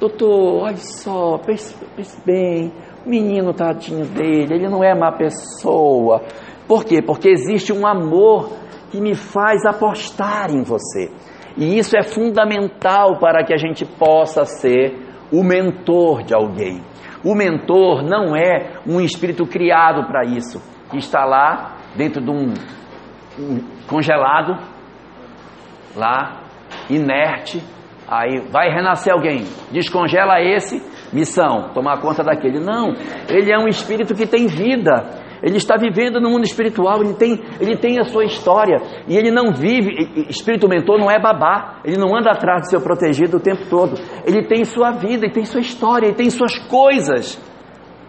doutor, olha só, pense, pense bem, o menino tadinho dele, ele não é má pessoa. Por quê? Porque existe um amor que me faz apostar em você. E isso é fundamental para que a gente possa ser o mentor de alguém. O mentor não é um espírito criado para isso, que está lá dentro de um, um congelado, lá, inerte. Aí vai renascer alguém, descongela esse, missão, tomar conta daquele. Não, ele é um espírito que tem vida. Ele está vivendo no mundo espiritual, ele tem, ele tem a sua história. E ele não vive, espírito mentor não é babá, ele não anda atrás do seu protegido o tempo todo. Ele tem sua vida, ele tem sua história, ele tem suas coisas.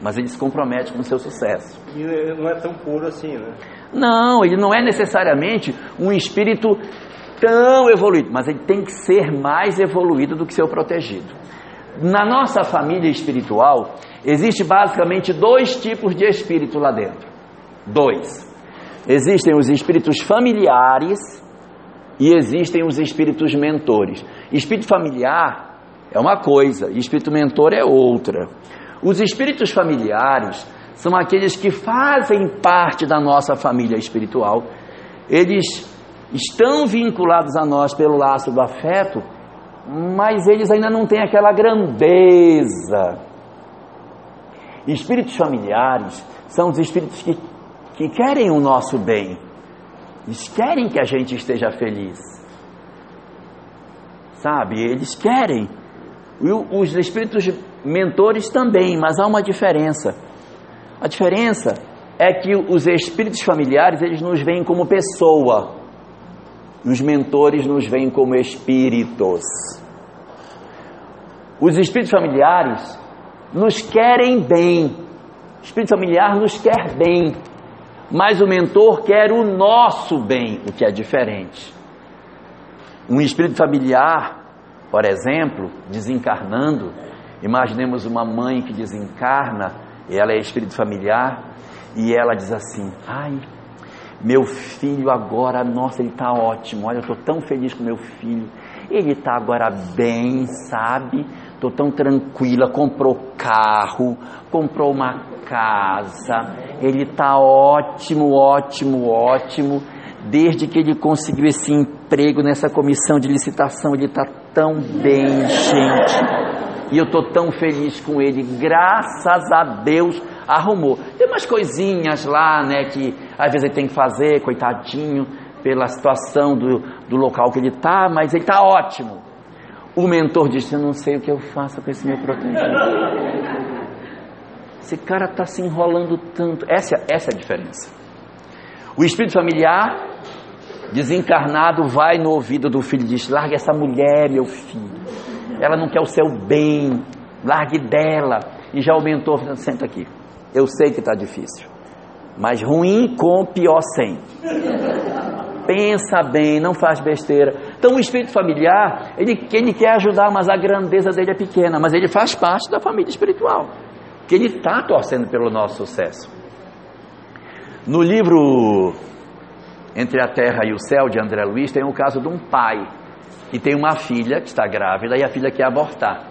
Mas ele se compromete com o seu sucesso. E não é tão puro assim, né? Não, ele não é necessariamente um espírito tão evoluído, mas ele tem que ser mais evoluído do que seu protegido. Na nossa família espiritual, existe basicamente dois tipos de espírito lá dentro. Dois. Existem os espíritos familiares e existem os espíritos mentores. Espírito familiar é uma coisa, espírito mentor é outra. Os espíritos familiares são aqueles que fazem parte da nossa família espiritual. Eles estão vinculados a nós pelo laço do afeto, mas eles ainda não têm aquela grandeza. Espíritos familiares são os espíritos que, que querem o nosso bem, eles querem que a gente esteja feliz, sabe? Eles querem. E os espíritos mentores também, mas há uma diferença. A diferença é que os espíritos familiares eles nos veem como pessoa, os mentores nos veem como espíritos. Os espíritos familiares nos querem bem. O espírito familiar nos quer bem. Mas o mentor quer o nosso bem, o que é diferente. Um espírito familiar, por exemplo, desencarnando, imaginemos uma mãe que desencarna, ela é espírito familiar, e ela diz assim: Ai, meu filho agora, nossa, ele está ótimo. Olha, eu estou tão feliz com meu filho. Ele está agora bem, sabe? Estou tão tranquila. Comprou carro, comprou uma casa. Ele está ótimo, ótimo, ótimo. Desde que ele conseguiu esse emprego nessa comissão de licitação, ele está tão bem, gente. E eu estou tão feliz com ele. Graças a Deus arrumou. Tem umas coisinhas lá, né, que às vezes ele tem que fazer, coitadinho, pela situação do, do local que ele está, mas ele está ótimo. O mentor disse: Eu não sei o que eu faço com esse meu protegido. Esse cara está se enrolando tanto. Essa, essa é a diferença. O espírito familiar desencarnado vai no ouvido do filho e diz: Larga essa mulher, meu filho. Ela não quer o seu bem. Largue dela. E já o mentor senta aqui. Eu sei que está difícil. Mas ruim com pior sem. Pensa bem, não faz besteira. Então o espírito familiar, ele, ele quer ajudar, mas a grandeza dele é pequena. Mas ele faz parte da família espiritual. Que ele está torcendo pelo nosso sucesso. No livro Entre a Terra e o Céu, de André Luiz, tem o caso de um pai que tem uma filha que está grávida e a filha quer abortar.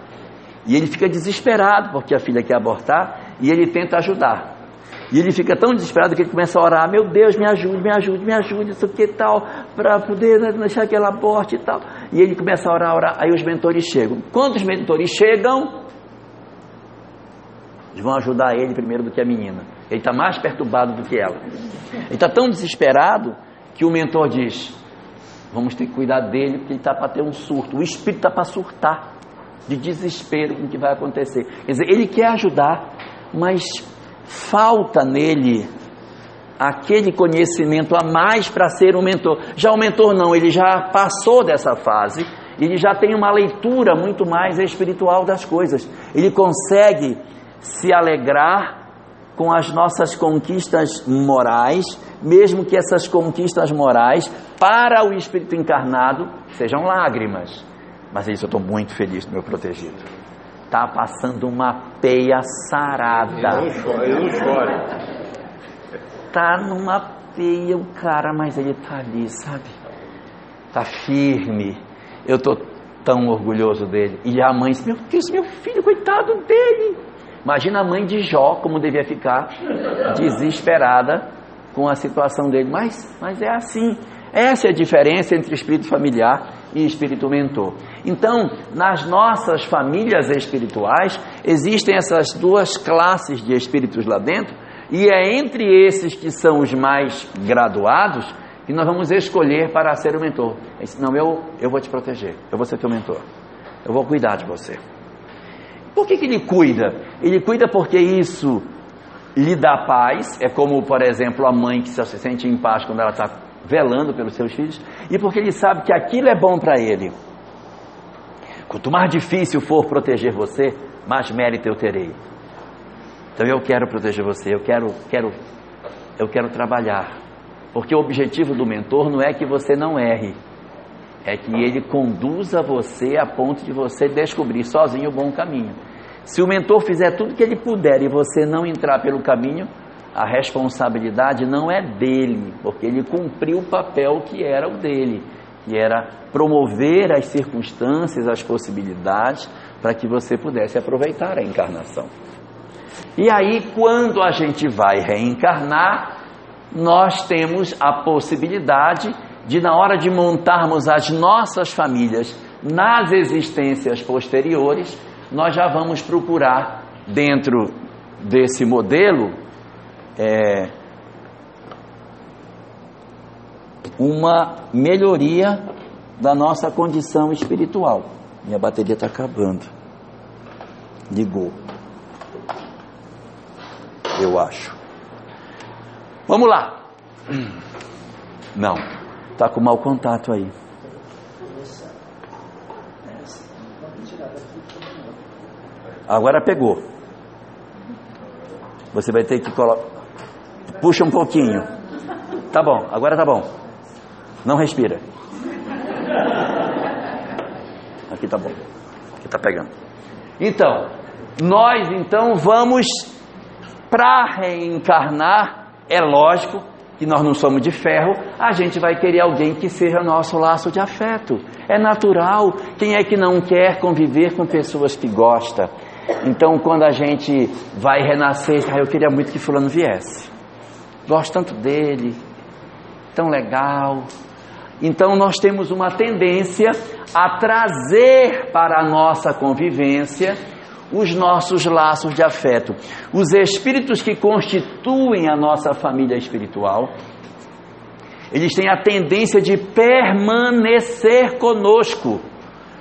E ele fica desesperado porque a filha quer abortar e ele tenta ajudar. E ele fica tão desesperado que ele começa a orar: Meu Deus, me ajude, me ajude, me ajude, isso que tal, para poder né, deixar que ela aborte e tal. E ele começa a orar, orar. Aí os mentores chegam. Quando os mentores chegam, eles vão ajudar ele primeiro do que a menina. Ele está mais perturbado do que ela. Ele está tão desesperado que o mentor diz: Vamos ter que cuidar dele porque ele está para ter um surto. O espírito está para surtar de desespero com o que vai acontecer. Quer dizer, ele quer ajudar, mas falta nele aquele conhecimento a mais para ser um mentor. Já o mentor não, ele já passou dessa fase, ele já tem uma leitura muito mais espiritual das coisas. Ele consegue se alegrar com as nossas conquistas morais, mesmo que essas conquistas morais para o espírito encarnado sejam lágrimas. Mas isso eu estou muito feliz do meu protegido. Está passando uma peia sarada. Ele não chora. Tá numa peia o cara, mas ele tá ali, sabe? Tá firme. Eu tô tão orgulhoso dele. E a mãe disse, meu Deus, meu filho, coitado dele. Imagina a mãe de Jó como devia ficar desesperada com a situação dele. Mas, mas é assim. Essa é a diferença entre espírito familiar e espírito mentor. Então, nas nossas famílias espirituais, existem essas duas classes de espíritos lá dentro, e é entre esses que são os mais graduados que nós vamos escolher para ser o mentor. Não, eu, eu vou te proteger, eu vou ser teu mentor, eu vou cuidar de você. Por que, que ele cuida? Ele cuida porque isso lhe dá paz, é como, por exemplo, a mãe que se sente em paz quando ela está velando pelos seus filhos, e porque ele sabe que aquilo é bom para ele. Quanto mais difícil for proteger você, mais mérito eu terei. Então eu quero proteger você, eu quero, quero, eu quero trabalhar. Porque o objetivo do mentor não é que você não erre, é que ele conduza você a ponto de você descobrir sozinho o bom caminho. Se o mentor fizer tudo que ele puder e você não entrar pelo caminho, a responsabilidade não é dele, porque ele cumpriu o papel que era o dele, que era promover as circunstâncias, as possibilidades, para que você pudesse aproveitar a encarnação. E aí, quando a gente vai reencarnar, nós temos a possibilidade de, na hora de montarmos as nossas famílias nas existências posteriores, nós já vamos procurar, dentro desse modelo, é, uma melhoria da nossa condição espiritual. Minha bateria está acabando. Ligou. Eu acho. Vamos lá. Não. Está com mau contato aí. Agora pegou. Você vai ter que colocar. Puxa um pouquinho. Tá bom, agora tá bom. Não respira. Aqui tá bom. Aqui tá pegando. Então, nós então vamos para reencarnar, é lógico que nós não somos de ferro, a gente vai querer alguém que seja nosso laço de afeto. É natural. Quem é que não quer conviver com pessoas que gosta? Então, quando a gente vai renascer, eu queria muito que fulano viesse gosto tanto dele. tão legal. Então nós temos uma tendência a trazer para a nossa convivência os nossos laços de afeto. Os espíritos que constituem a nossa família espiritual, eles têm a tendência de permanecer conosco.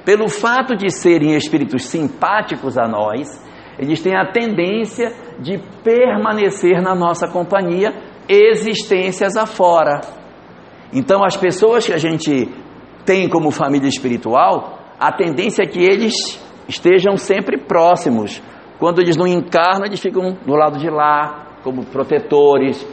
Pelo fato de serem espíritos simpáticos a nós, eles têm a tendência de permanecer na nossa companhia existências afora. Então, as pessoas que a gente tem como família espiritual, a tendência é que eles estejam sempre próximos. Quando eles não encarnam, eles ficam do lado de lá, como protetores,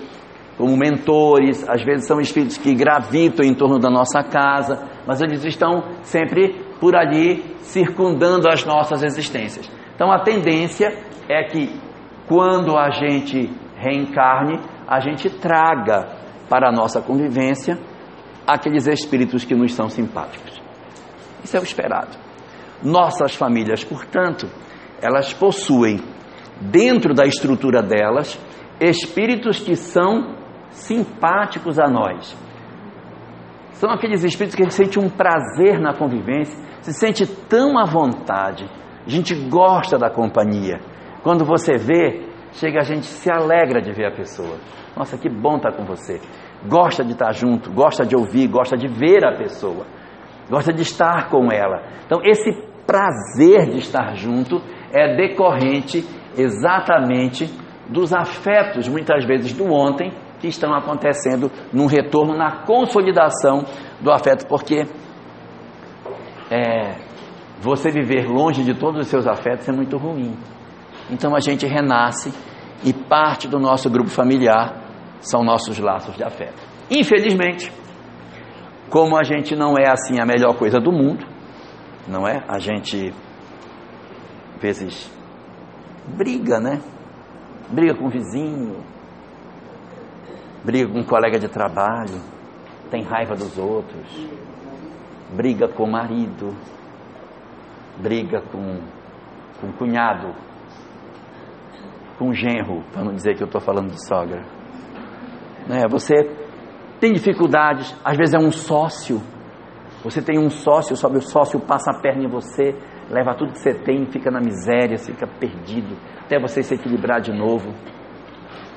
como mentores. Às vezes são espíritos que gravitam em torno da nossa casa, mas eles estão sempre por ali, circundando as nossas existências. Então a tendência é que quando a gente reencarne, a gente traga para a nossa convivência aqueles espíritos que nos são simpáticos. Isso é o esperado. Nossas famílias, portanto, elas possuem, dentro da estrutura delas, espíritos que são simpáticos a nós. São aqueles espíritos que a gente sente um prazer na convivência, se sente tão à vontade, a gente gosta da companhia. Quando você vê, chega a gente se alegra de ver a pessoa. Nossa, que bom estar com você. Gosta de estar junto, gosta de ouvir, gosta de ver a pessoa, gosta de estar com ela. Então, esse prazer de estar junto é decorrente exatamente dos afetos, muitas vezes do ontem, que estão acontecendo num retorno, na consolidação do afeto, porque é, você viver longe de todos os seus afetos é muito ruim. Então a gente renasce e parte do nosso grupo familiar são nossos laços de afeto. Infelizmente, como a gente não é assim a melhor coisa do mundo, não é? A gente, às vezes, briga, né? Briga com o vizinho, briga com um colega de trabalho, tem raiva dos outros, briga com o marido, briga com, com o cunhado, com o genro, para não dizer que eu estou falando de sogra. Né? Você tem dificuldades, às vezes é um sócio você tem um sócio, sobe o sócio, passa a perna em você, leva tudo que você tem, fica na miséria, fica perdido, até você se equilibrar de novo.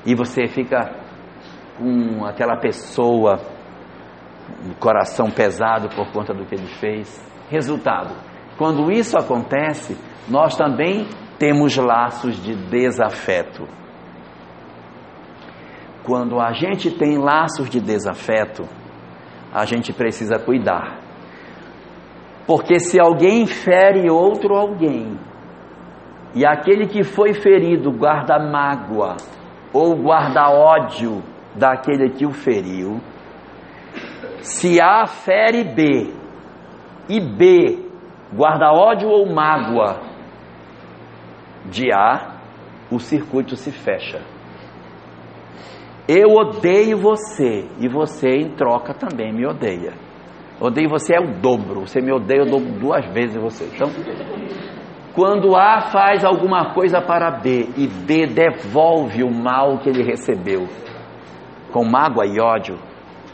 E você fica com aquela pessoa, um coração pesado por conta do que ele fez. Resultado: quando isso acontece, nós também temos laços de desafeto. Quando a gente tem laços de desafeto, a gente precisa cuidar. Porque se alguém fere outro alguém, e aquele que foi ferido guarda mágoa ou guarda ódio daquele que o feriu, se A fere B e B guarda ódio ou mágoa de A, o circuito se fecha. Eu odeio você e você em troca também me odeia. Odeio você é o dobro. Você me odeia, eu dou duas vezes você. Então, quando A faz alguma coisa para B e B devolve o mal que ele recebeu com mágoa e ódio,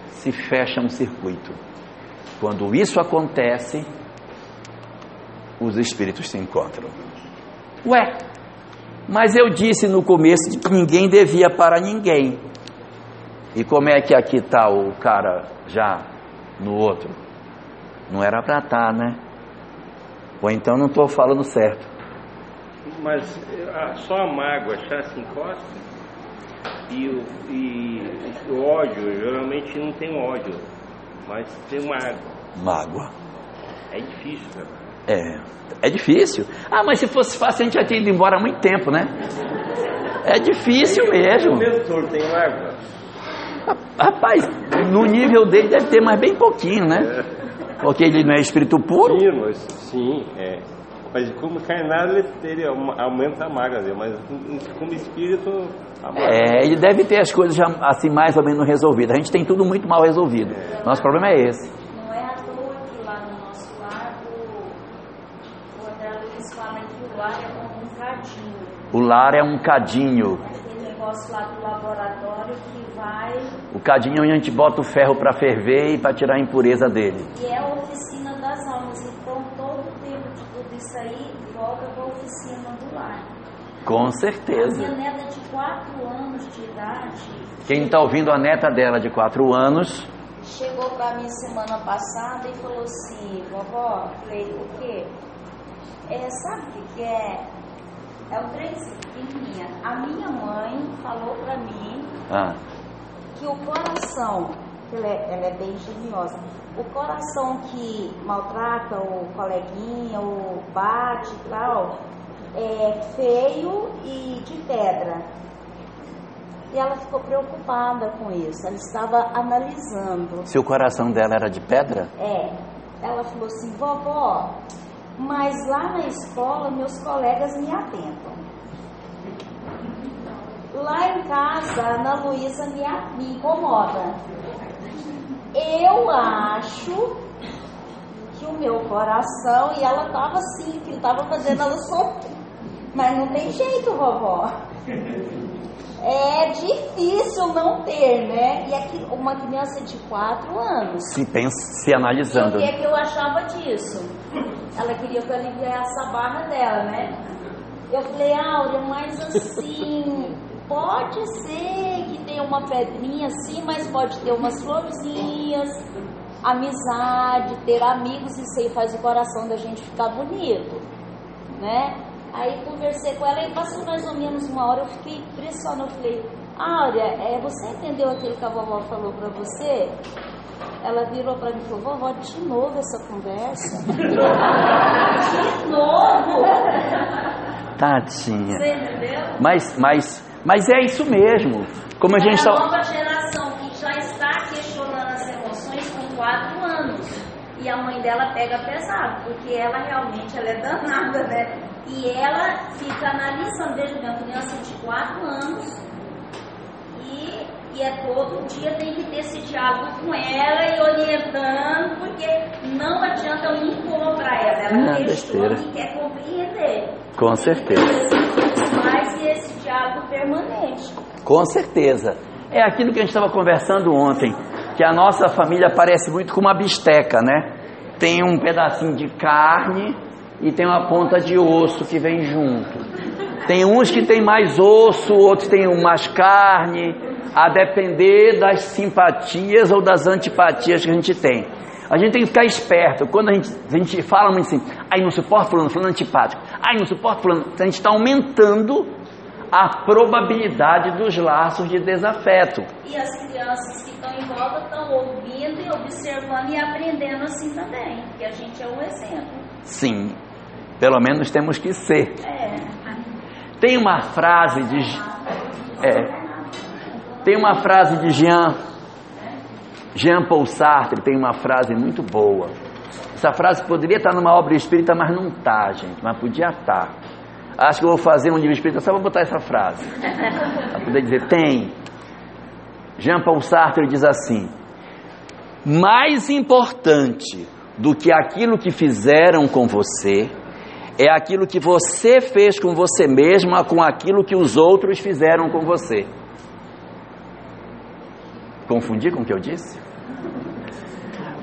se fecha um circuito. Quando isso acontece, os espíritos se encontram. Ué, mas eu disse no começo que ninguém devia para ninguém. E como é que aqui está o cara já no outro. Não era para estar, tá, né? Ou então não estou falando certo. Mas só a mágoa já se encosta e o, e o ódio, geralmente não tem ódio, mas tem mágoa. Mágoa. É difícil, cara. É, é difícil. Ah, mas se fosse fácil a gente já tinha ido embora há muito tempo, né? É difícil mesmo. Tem mágoa. Rapaz, no nível dele deve ter mais bem pouquinho, né? Porque ele não é espírito puro. Sim, mas, sim é. Mas como carnado ele, ele aumenta a dele, mas como espírito. É, ele deve ter as coisas já assim mais ou menos resolvidas. A gente tem tudo muito mal resolvido. É. Nosso problema é esse. Não é à toa que lá no nosso lado o André Luiz fala que o lar é um cadinho. O lar é cadinho. Aquele negócio lá do laboratório que vai. O cadinho onde a gente bota o ferro para ferver e para tirar a impureza dele. E é a oficina das almas. Então todo o tempo de tudo isso aí volta para a oficina do lar. Com A certeza. minha neta de 4 anos de idade Quem está ouvindo a neta dela de 4 anos, chegou para mim semana passada e falou assim, vovó, falei, o quê? É, sabe o que é? É um trem pequenininha. A minha mãe falou para mim ah, que o coração, ela é, ela é bem geniosa, o coração que maltrata o coleguinha, ou bate e tal, é feio e de pedra. E ela ficou preocupada com isso, ela estava analisando. se o coração dela era de pedra, É, ela falou assim, vovó, mas lá na escola meus colegas me atentam. Lá em casa a Ana Luísa me, me incomoda. Eu acho que o meu coração, e ela tava assim, que tava fazendo ela sorrir. Mas não tem jeito, vovó. É difícil não ter, né? E aqui, uma criança de 4 anos. se pensa, se E analisando. o que, é que eu achava disso? Ela queria que eu aliviasse a barra dela, né? Eu falei, Áurea, mas assim, pode ser que tenha uma pedrinha assim, mas pode ter umas florzinhas, amizade, ter amigos, isso aí faz o coração da gente ficar bonito, né? Aí conversei com ela e passou mais ou menos uma hora, eu fiquei impressionada, eu falei, Áurea, é, você entendeu aquilo que a vovó falou pra você? Ela virou pra mim e falou, vovó, de novo essa conversa? de novo? Tadinha. Você entendeu? Mas, mas, mas é isso mesmo. Como a gente é a está. nova geração que já está questionando as emoções com 4 anos. E a mãe dela pega pesado, porque ela realmente ela é danada, né? E ela fica analisando desde uma criança de 4 anos e, e é todo dia tem que ter esse diálogo com ela e orientando, porque não adianta eu impor para ela. Ela Não, questiona e quer compreender. Com certeza. E esse diálogo permanente. Com certeza. É aquilo que a gente estava conversando ontem, que a nossa família parece muito com uma bisteca, né? Tem um pedacinho de carne e tem uma ponta de osso que vem junto. Tem uns que tem mais osso, outros tem mais carne, a depender das simpatias ou das antipatias que a gente tem. A gente tem que ficar esperto. Quando a gente, a gente fala muito assim, ai não suporto fulano, fulano é antipático, ai não suporto fulano, a gente está aumentando a probabilidade dos laços de desafeto. E as crianças que estão em volta estão ouvindo e observando e aprendendo assim também, porque a gente é um exemplo. Sim, pelo menos temos que ser. Tem uma frase de é, tem uma frase de Jean Jean Paul Sartre, tem uma frase muito boa. Essa frase poderia estar numa obra espírita, mas não está, gente, mas podia estar. Acho que eu vou fazer um livro espírita só para botar essa frase. Para poder dizer, tem. Jean Paul Sartre diz assim: mais importante do que aquilo que fizeram com você é aquilo que você fez com você mesma com aquilo que os outros fizeram com você. Confundi com o que eu disse?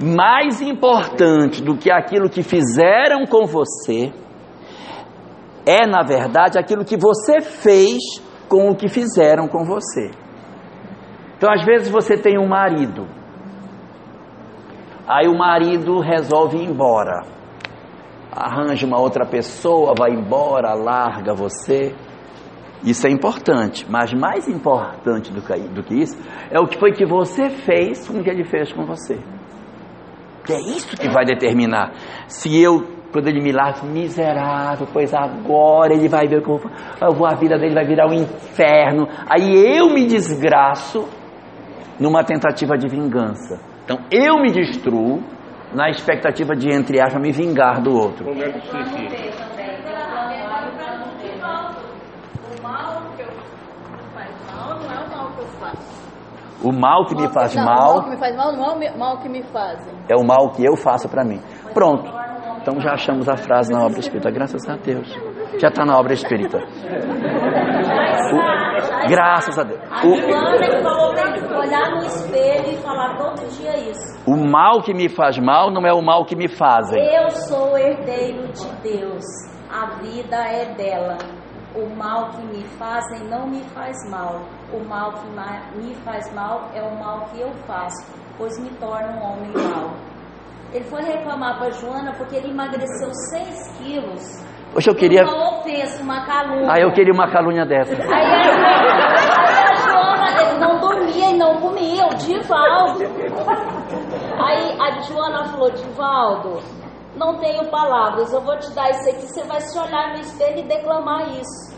Mais importante do que aquilo que fizeram com você é, na verdade, aquilo que você fez com o que fizeram com você. Então, às vezes, você tem um marido, aí o marido resolve ir embora, arranja uma outra pessoa, vai embora, larga você. Isso é importante, mas mais importante do que, isso é o que foi que você fez com o que ele fez com você. Que é isso que vai determinar se eu, quando ele me larga, miserável, pois agora ele vai ver como eu vou, a vida dele vai virar um inferno. Aí eu me desgraço numa tentativa de vingança. Então eu me destruo na expectativa de, entre aspas, me vingar do outro. Suicídio. B. O mal que eu faz mal não é o mal que eu faço. O mal que me faz O mal mal que me faz mal não é o me- mal que me fazem. é o mal que eu faço para mim. Pronto. Então já achamos a frase na obra espírita. Graças a Deus. Já está na obra espírita. Já Graças a Deus. A Joana que falou olhar no espelho e falar todo dia isso. O, o mal que me faz mal não é o mal que me fazem. Eu sou herdeiro de Deus. A vida é dela. O mal que me fazem não me faz mal. O mal que me faz mal é o mal que eu faço, pois me torna um homem mau. Ele foi reclamar para Joana porque ele emagreceu 6 quilos. Hoje eu queria. Uma ofensa, uma calúnia. Ah, eu queria uma calúnia dessa. Aí a, aí Joana, não dormia e não comia, o Divaldo. Aí a Joana falou, Divaldo, não tenho palavras, eu vou te dar isso aqui, você vai se olhar no espelho e declamar isso.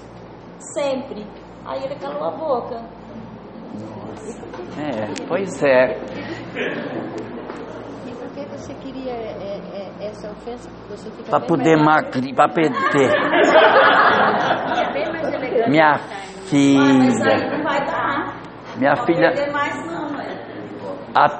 Sempre. Aí ele calou a boca. É, pois é. Você queria é, é, essa ofensa? Você fica Pra bem poder magre, pra perder. É bem mais elegante. Minha Mas aí filha. não vai dar. Minha Não filha. mais não, é. Há,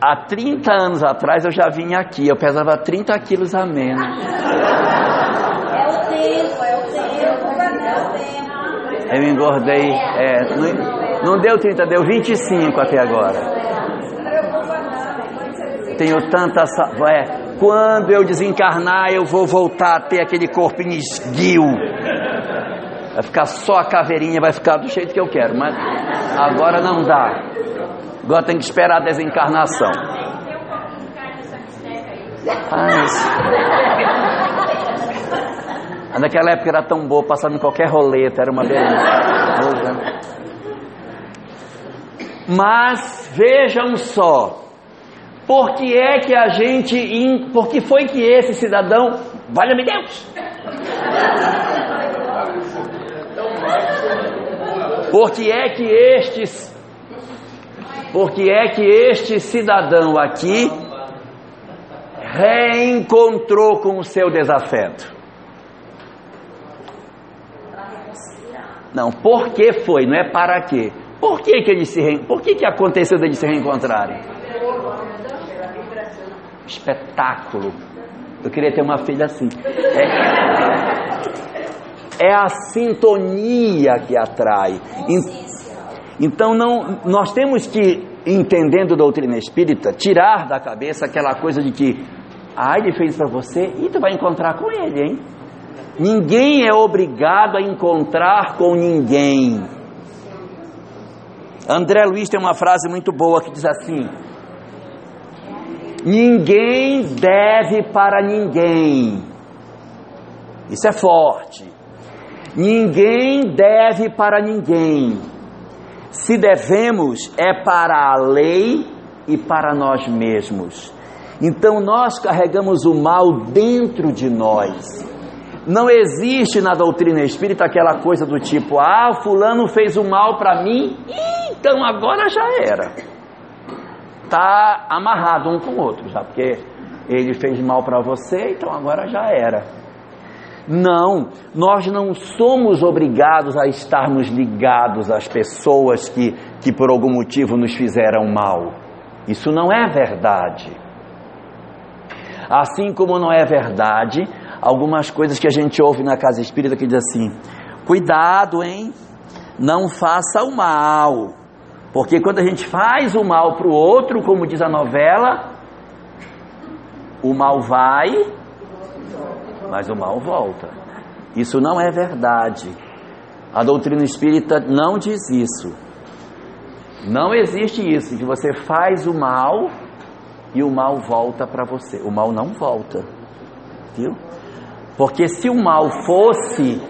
há 30 anos atrás eu já vim aqui, eu pesava 30 quilos a menos. É o tempo, é o tempo, é o tempo. Eu engordei, é, não, não deu 30, deu 25 até agora. Tenho tanta. É, quando eu desencarnar, eu vou voltar a ter aquele corpinho esguio. Vai ficar só a caveirinha, vai ficar do jeito que eu quero, mas agora não dá. Agora tem que esperar a desencarnação. Ah, isso. Naquela época era tão boa, passando em qualquer roleta, era uma beleza. Mas vejam só, por que é que a gente, in- por que foi que esse cidadão, valha-me Deus, por que é que estes, por que é que este cidadão aqui reencontrou com o seu desafeto? Não, por que foi, não é para quê. Por que, que eles se re... Por que, que aconteceu deles se reencontrarem? Espetáculo. Eu queria ter uma filha assim. É, é a sintonia que atrai. En- Então não, nós temos que, entendendo doutrina espírita, tirar da cabeça aquela coisa de que, ah, ele fez para você e tu vai encontrar com ele, hein? Ninguém é obrigado a encontrar com ninguém. André Luiz tem uma frase muito boa que diz assim: Ninguém deve para ninguém. Isso é forte. Ninguém deve para ninguém. Se devemos, é para a lei e para nós mesmos. Então nós carregamos o mal dentro de nós. Não existe na doutrina espírita aquela coisa do tipo, ah, fulano fez o mal para mim, então agora já era. Tá amarrado um com o outro, já porque ele fez mal para você, então agora já era. Não, nós não somos obrigados a estarmos ligados às pessoas que, que por algum motivo nos fizeram mal. Isso não é verdade. Assim como não é verdade algumas coisas que a gente ouve na casa espírita que diz assim: cuidado, hein? Não faça o mal. Porque quando a gente faz o mal para o outro, como diz a novela, o mal vai, mas o mal volta. Isso não é verdade. A doutrina espírita não diz isso. Não existe isso, que você faz o mal e o mal volta para você. O mal não volta. Viu? Porque se o mal fosse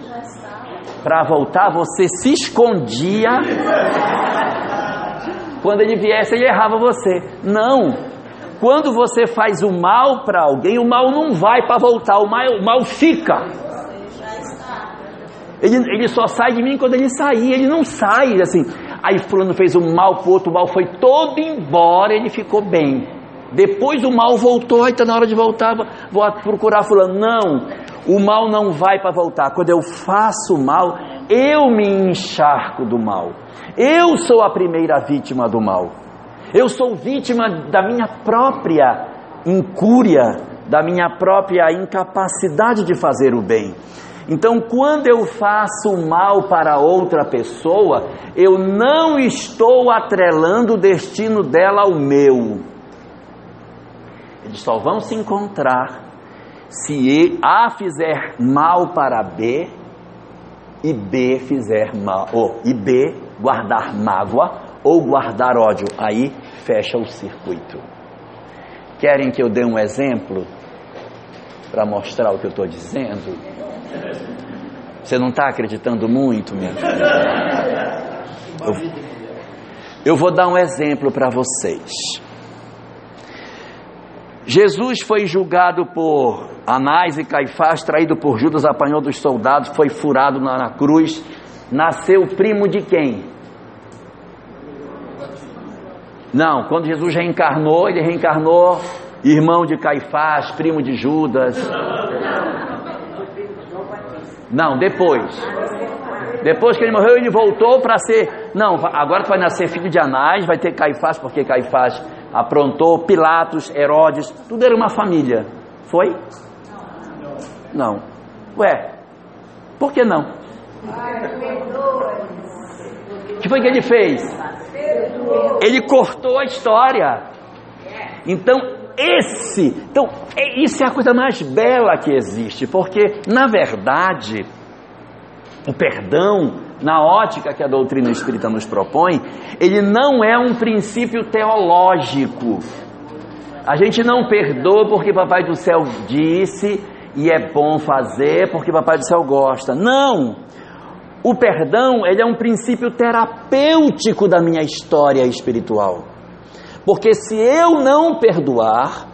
para voltar, você se escondia. Quando ele viesse, ele errava você. Não. Quando você faz o mal para alguém, o mal não vai para voltar, o mal, o mal fica. Ele, ele só sai de mim quando ele sair, ele não sai assim. Aí fulano fez o mal pro outro, o mal foi todo embora, ele ficou bem. Depois o mal voltou, aí tá na hora de voltar, vou procurar fulano. Não, o mal não vai para voltar. Quando eu faço mal, eu me encharco do mal. Eu sou a primeira vítima do mal. Eu sou vítima da minha própria incúria, da minha própria incapacidade de fazer o bem. Então, quando eu faço mal para outra pessoa, eu não estou atrelando o destino dela ao meu. Eles só vão se encontrar se A fizer mal para B e B fizer mal, ou e B guardar mágoa ou guardar ódio. Aí fecha o circuito. Querem que eu dê um exemplo para mostrar o que eu estou dizendo? Você não está acreditando muito, minha filha? Eu, eu vou dar um exemplo para vocês. Jesus foi julgado por Anás e Caifás, traído por Judas, apanhou dos soldados, foi furado na, na cruz. Nasceu primo de quem? Não, quando Jesus reencarnou, ele reencarnou irmão de Caifás, primo de Judas. Não, depois. Depois que ele morreu, ele voltou para ser. Não, agora tu vai nascer filho de Anás, vai ter Caifás, porque Caifás aprontou, Pilatos, Herodes, tudo era uma família. Foi? Não. Ué, por que não? O que foi que ele fez? Ele cortou a história. Então, esse, então, é, isso é a coisa mais bela que existe, porque, na verdade, o perdão, na ótica que a doutrina espírita nos propõe, ele não é um princípio teológico. A gente não perdoa porque Papai do Céu disse e é bom fazer porque Papai do Céu gosta. Não! O perdão, ele é um princípio terapêutico da minha história espiritual. Porque se eu não perdoar,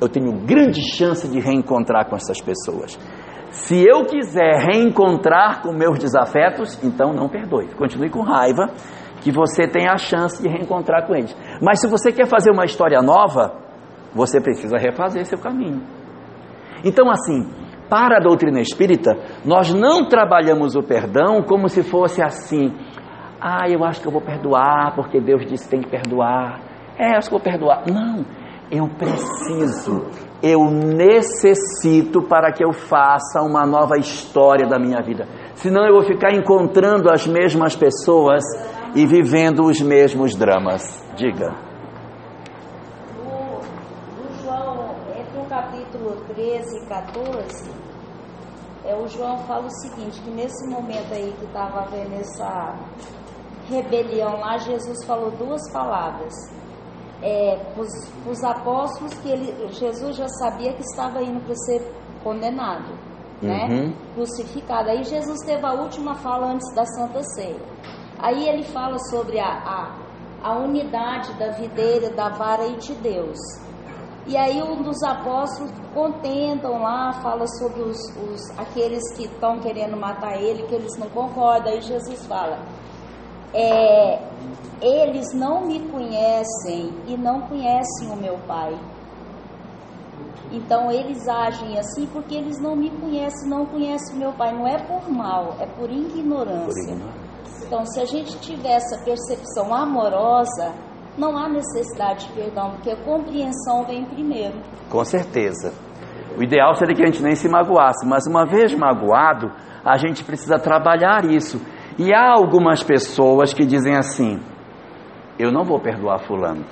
eu tenho grande chance de reencontrar com essas pessoas. Se eu quiser reencontrar com meus desafetos, então não perdoe. Continue com raiva, que você tem a chance de reencontrar com eles. Mas se você quer fazer uma história nova, você precisa refazer seu caminho. Então, assim, para a doutrina espírita, nós não trabalhamos o perdão como se fosse assim. Ah, eu acho que eu vou perdoar, porque Deus disse que tem que perdoar. É, acho que vou perdoar. Não, eu preciso, eu necessito para que eu faça uma nova história da minha vida. Senão eu vou ficar encontrando as mesmas pessoas e vivendo os mesmos dramas. Diga. No, no João, entre o capítulo 13 e 14, é, o João fala o seguinte, que nesse momento aí que estava havendo essa rebelião lá, Jesus falou duas palavras é, os apóstolos que ele, Jesus já sabia que estava indo para ser condenado, né? Uhum. Crucificado. Aí Jesus teve a última fala antes da Santa Ceia. Aí ele fala sobre a, a, a unidade da videira, da vara e de Deus. E aí um dos apóstolos contentam lá, fala sobre os, os aqueles que estão querendo matar ele, que eles não concordam. Aí Jesus fala: é, eles não me conhecem e não conhecem o meu Pai. Então eles agem assim porque eles não me conhecem, não conhecem o meu Pai. Não é por mal, é por ignorância. Então, se a gente tiver essa percepção amorosa, não há necessidade de perdão, porque a compreensão vem primeiro. Com certeza. O ideal seria que a gente nem se magoasse, mas uma vez magoado, a gente precisa trabalhar isso. E há algumas pessoas que dizem assim: eu não vou perdoar Fulano,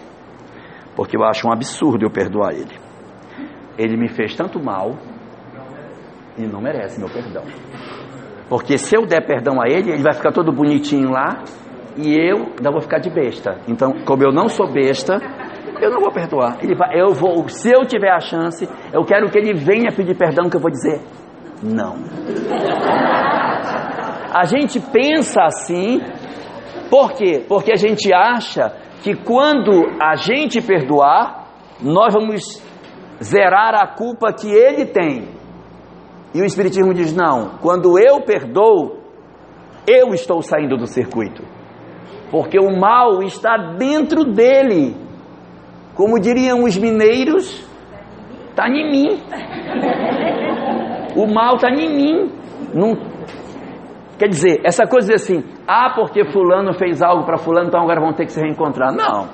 porque eu acho um absurdo eu perdoar ele. Ele me fez tanto mal e não merece meu perdão. Porque se eu der perdão a ele, ele vai ficar todo bonitinho lá e eu ainda vou ficar de besta. Então, como eu não sou besta, eu não vou perdoar. Ele vai, eu vou, se eu tiver a chance, eu quero que ele venha pedir perdão que eu vou dizer não. A gente pensa assim, por quê? Porque a gente acha que quando a gente perdoar, nós vamos zerar a culpa que ele tem. E o Espiritismo diz: não, quando eu perdoo, eu estou saindo do circuito. Porque o mal está dentro dele. Como diriam os mineiros, está em mim. O mal está em mim. Não Quer dizer, essa coisa de assim, ah, porque fulano fez algo para fulano, então agora vão ter que se reencontrar. Não.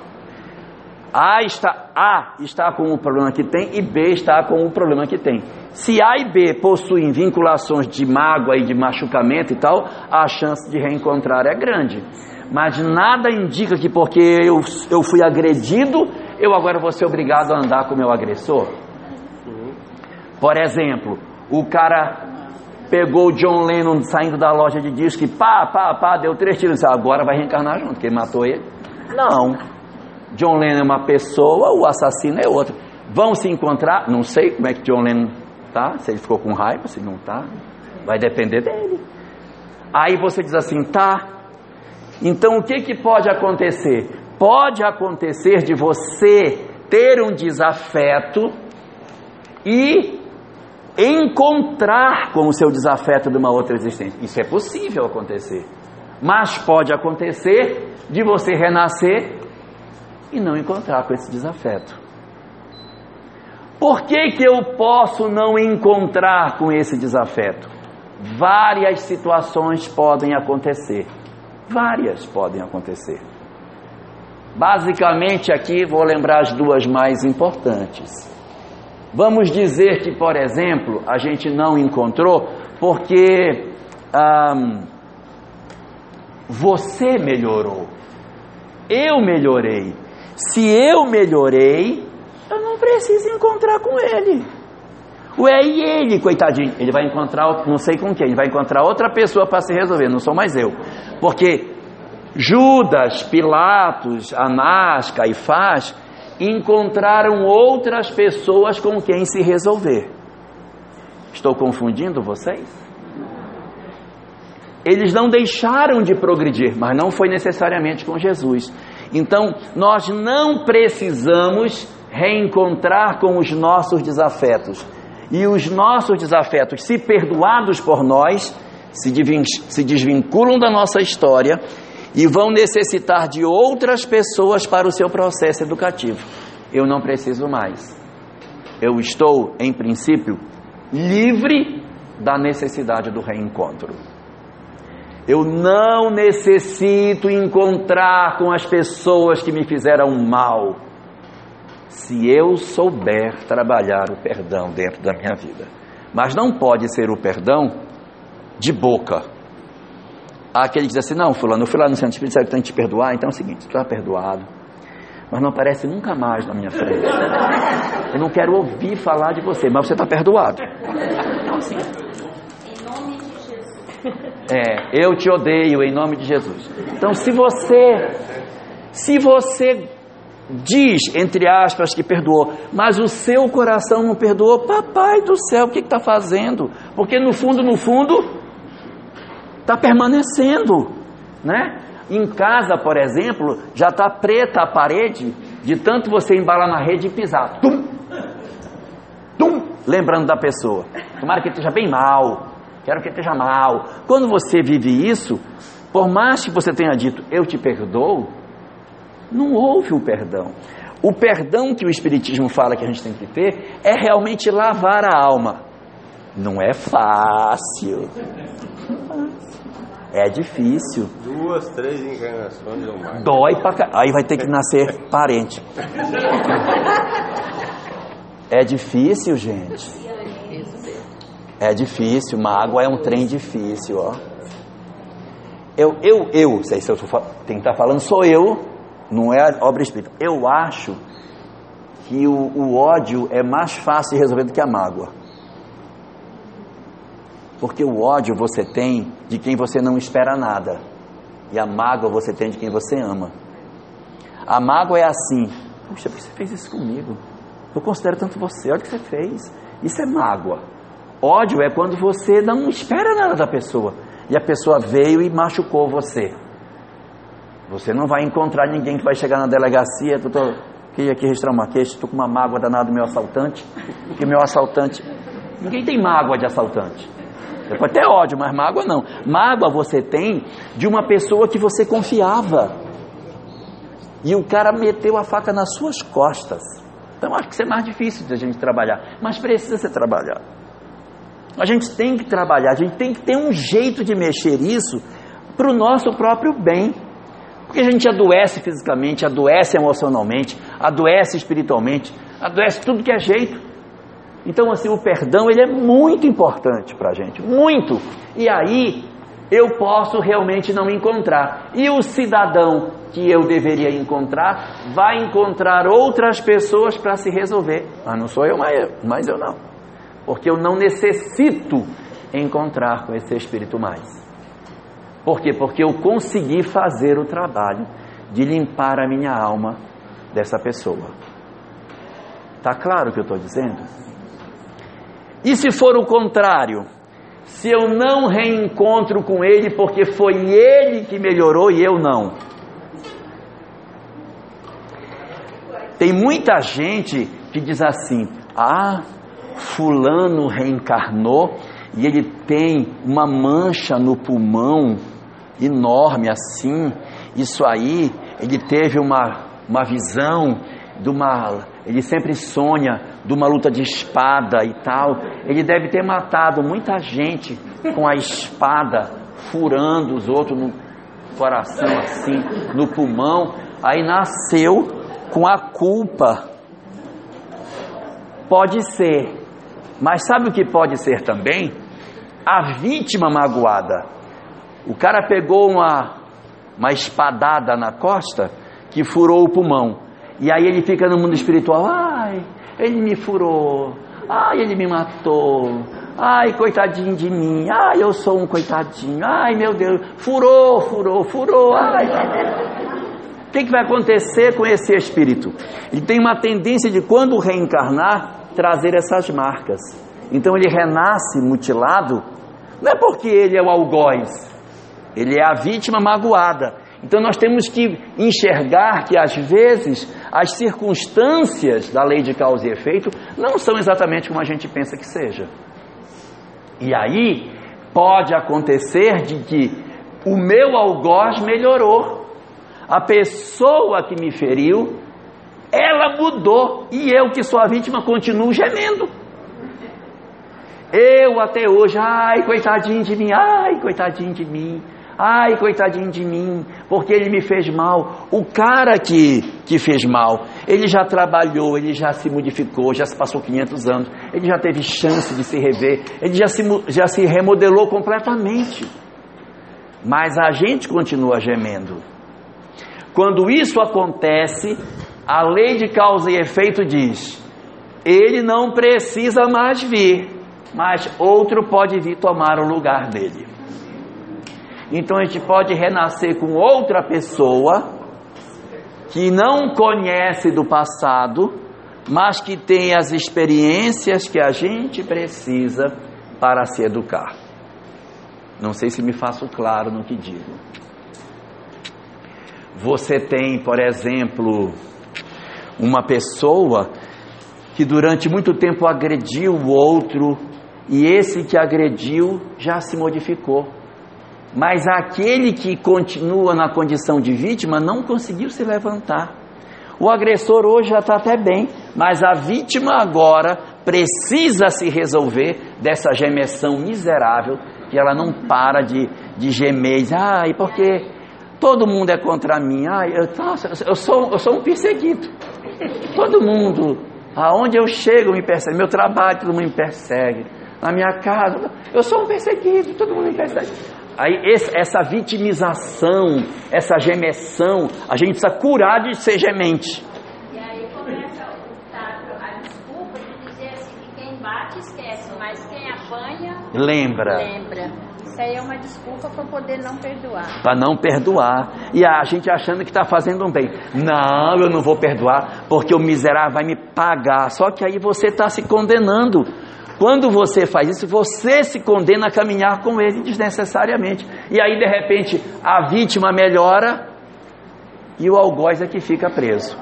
A está, A está com o problema que tem e B está com o problema que tem. Se A e B possuem vinculações de mágoa e de machucamento e tal, a chance de reencontrar é grande. Mas nada indica que porque eu, eu fui agredido, eu agora vou ser obrigado a andar com o meu agressor. Por exemplo, o cara pegou o John Lennon saindo da loja de disco e pá, pá, pá, deu três tiros. Agora vai reencarnar junto, quem matou ele? Não. John Lennon é uma pessoa, o assassino é outro. Vão se encontrar? Não sei como é que John Lennon tá, se ele ficou com raiva, se não tá. Vai depender dele. Aí você diz assim, tá. Então o que, que pode acontecer? Pode acontecer de você ter um desafeto e encontrar com o seu desafeto de uma outra existência. Isso é possível acontecer. Mas pode acontecer de você renascer e não encontrar com esse desafeto. Por que, que eu posso não encontrar com esse desafeto? Várias situações podem acontecer. Várias podem acontecer. Basicamente, aqui vou lembrar as duas mais importantes. Vamos dizer que, por exemplo, a gente não encontrou porque você melhorou, eu melhorei. Se eu melhorei, eu não preciso encontrar com ele. Ué, e ele, coitadinho? Ele vai encontrar, não sei com quem, ele vai encontrar outra pessoa para se resolver, não sou mais eu. Porque Judas, Pilatos, Anás, Caifás encontraram outras pessoas com quem se resolver. Estou confundindo vocês? Eles não deixaram de progredir, mas não foi necessariamente com Jesus. Então, nós não precisamos reencontrar com os nossos desafetos. E os nossos desafetos, se perdoados por nós, se desvinculam da nossa história e vão necessitar de outras pessoas para o seu processo educativo. Eu não preciso mais. Eu estou, em princípio, livre da necessidade do reencontro. Eu não necessito encontrar com as pessoas que me fizeram mal, se eu souber trabalhar o perdão dentro da minha vida. Mas não pode ser o perdão de boca Há aquele que diz assim, não, fulano, eu fui lá no Santo Espírito, que tem que te perdoar, então é o seguinte, tu está perdoado, mas não aparece nunca mais na minha frente. Eu não quero ouvir falar de você, mas você está perdoado. Então assim. Em nome de Jesus. É, eu te odeio em nome de Jesus. Então se você, se você diz, entre aspas, que perdoou, mas o seu coração não perdoou, papai do céu, o que está fazendo? Porque no fundo, no fundo, está permanecendo, né? Em casa, por exemplo, já está preta a parede de tanto você embalar na rede e pisar. Tum! Tum! Lembrando da pessoa. Tomara que esteja bem mal. Quero que esteja mal. Quando você vive isso, por mais que você tenha dito, eu te perdoo, não houve o perdão. O perdão que o Espiritismo fala que a gente tem que ter é realmente lavar a alma. Não é fácil. É difícil. Duas, três encarnações ou mais. Dói pra cá. Aí vai ter que nascer parente. É difícil, gente. É difícil. Mágoa é um trem difícil, ó. Eu, eu, eu, sei se eu tô, quem está falando sou eu, não é obra espírita. Eu acho que o, o ódio é mais fácil de resolver do que a mágoa. Porque o ódio você tem de quem você não espera nada. E a mágoa você tem de quem você ama. A mágoa é assim: Puxa, por que você fez isso comigo? Eu considero tanto você, olha o que você fez. Isso é mágoa. Ódio é quando você não espera nada da pessoa. E a pessoa veio e machucou você. Você não vai encontrar ninguém que vai chegar na delegacia. Doutor, queria aqui registrar uma queixa. Estou com uma mágoa danada do meu assaltante. Porque meu assaltante. Ninguém tem mágoa de assaltante. Você pode ter ódio, mas mágoa não. Mágoa você tem de uma pessoa que você confiava. E o cara meteu a faca nas suas costas. Então acho que isso é mais difícil de a gente trabalhar. Mas precisa ser trabalhado. A gente tem que trabalhar, a gente tem que ter um jeito de mexer isso para o nosso próprio bem. Porque a gente adoece fisicamente, adoece emocionalmente, adoece espiritualmente, adoece tudo que é jeito. Então, assim, o perdão ele é muito importante para a gente, muito. E aí eu posso realmente não encontrar. E o cidadão que eu deveria encontrar vai encontrar outras pessoas para se resolver. Mas não sou eu, mas eu não. Porque eu não necessito encontrar com esse espírito mais. Por quê? Porque eu consegui fazer o trabalho de limpar a minha alma dessa pessoa. Está claro o que eu estou dizendo? E se for o contrário? Se eu não reencontro com ele porque foi ele que melhorou e eu não? Tem muita gente que diz assim: ah, Fulano reencarnou e ele tem uma mancha no pulmão enorme assim. Isso aí, ele teve uma, uma visão de uma. Ele sempre sonha de uma luta de espada e tal. Ele deve ter matado muita gente com a espada, furando os outros no coração assim, no pulmão. Aí nasceu com a culpa. Pode ser. Mas sabe o que pode ser também? A vítima magoada. O cara pegou uma, uma espadada na costa que furou o pulmão. E aí ele fica no mundo espiritual, ai, ele me furou, ai, ele me matou, ai, coitadinho de mim, ai, eu sou um coitadinho, ai, meu Deus, furou, furou, furou, ai. O que, que vai acontecer com esse espírito? Ele tem uma tendência de, quando reencarnar, trazer essas marcas. Então ele renasce mutilado, não é porque ele é o algoz, ele é a vítima magoada. Então nós temos que enxergar que às vezes as circunstâncias da lei de causa e efeito não são exatamente como a gente pensa que seja. E aí pode acontecer de que o meu algoz melhorou. A pessoa que me feriu, ela mudou e eu que sou a vítima continuo gemendo. Eu até hoje, ai, coitadinho de mim, ai, coitadinho de mim. Ai, coitadinho de mim, porque ele me fez mal. O cara que, que fez mal, ele já trabalhou, ele já se modificou, já se passou 500 anos, ele já teve chance de se rever, ele já se, já se remodelou completamente. Mas a gente continua gemendo. Quando isso acontece, a lei de causa e efeito diz: ele não precisa mais vir, mas outro pode vir tomar o lugar dele. Então a gente pode renascer com outra pessoa que não conhece do passado, mas que tem as experiências que a gente precisa para se educar. Não sei se me faço claro no que digo. Você tem, por exemplo, uma pessoa que durante muito tempo agrediu o outro e esse que agrediu já se modificou. Mas aquele que continua na condição de vítima não conseguiu se levantar. O agressor hoje já está até bem, mas a vítima agora precisa se resolver dessa gemessão miserável que ela não para de, de gemer. Ai, porque todo mundo é contra mim. Ai, eu, nossa, eu, sou, eu sou um perseguido. Todo mundo, aonde eu chego, me persegue. Meu trabalho, todo mundo me persegue. Na minha casa, eu sou um perseguido, todo mundo me persegue. Aí essa vitimização, essa gemessão, a gente precisa curar de ser gemente. E aí começa a desculpa de dizer assim que quem bate esquece, mas quem apanha lembra. Lembra. Isso aí é uma desculpa para poder não perdoar. Para não perdoar. E a gente achando que está fazendo um bem. Não, eu não vou perdoar porque o miserável vai me pagar. Só que aí você está se condenando. Quando você faz isso, você se condena a caminhar com ele desnecessariamente. E aí, de repente, a vítima melhora e o algoz é que fica preso.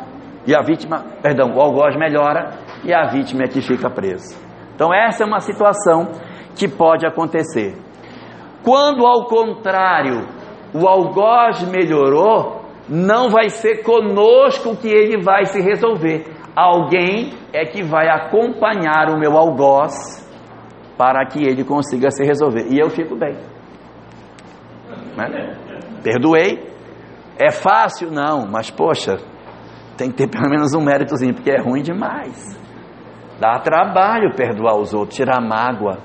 E a vítima, perdão, o algoz melhora e a vítima é que fica preso. Então, essa é uma situação que pode acontecer. Quando, ao contrário, o algoz melhorou, não vai ser conosco que ele vai se resolver alguém é que vai acompanhar o meu algoz para que ele consiga se resolver. E eu fico bem. Né? Perdoei, É fácil? Não, mas poxa, tem que ter pelo menos um méritozinho, porque é ruim demais. Dá trabalho perdoar os outros, tirar mágoa.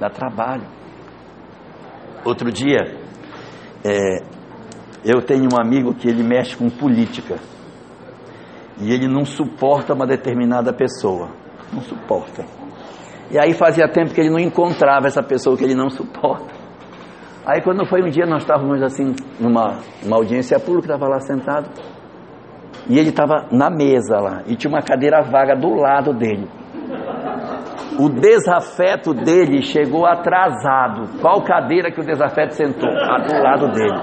Dá trabalho. Outro dia, é, eu tenho um amigo que ele mexe com política. E ele não suporta uma determinada pessoa. Não suporta. E aí fazia tempo que ele não encontrava essa pessoa que ele não suporta. Aí quando foi um dia, nós estávamos assim, numa uma audiência pública, estava lá sentado. E ele estava na mesa lá, e tinha uma cadeira vaga do lado dele. O desafeto dele chegou atrasado. Qual cadeira que o desafeto sentou? Do lado dele.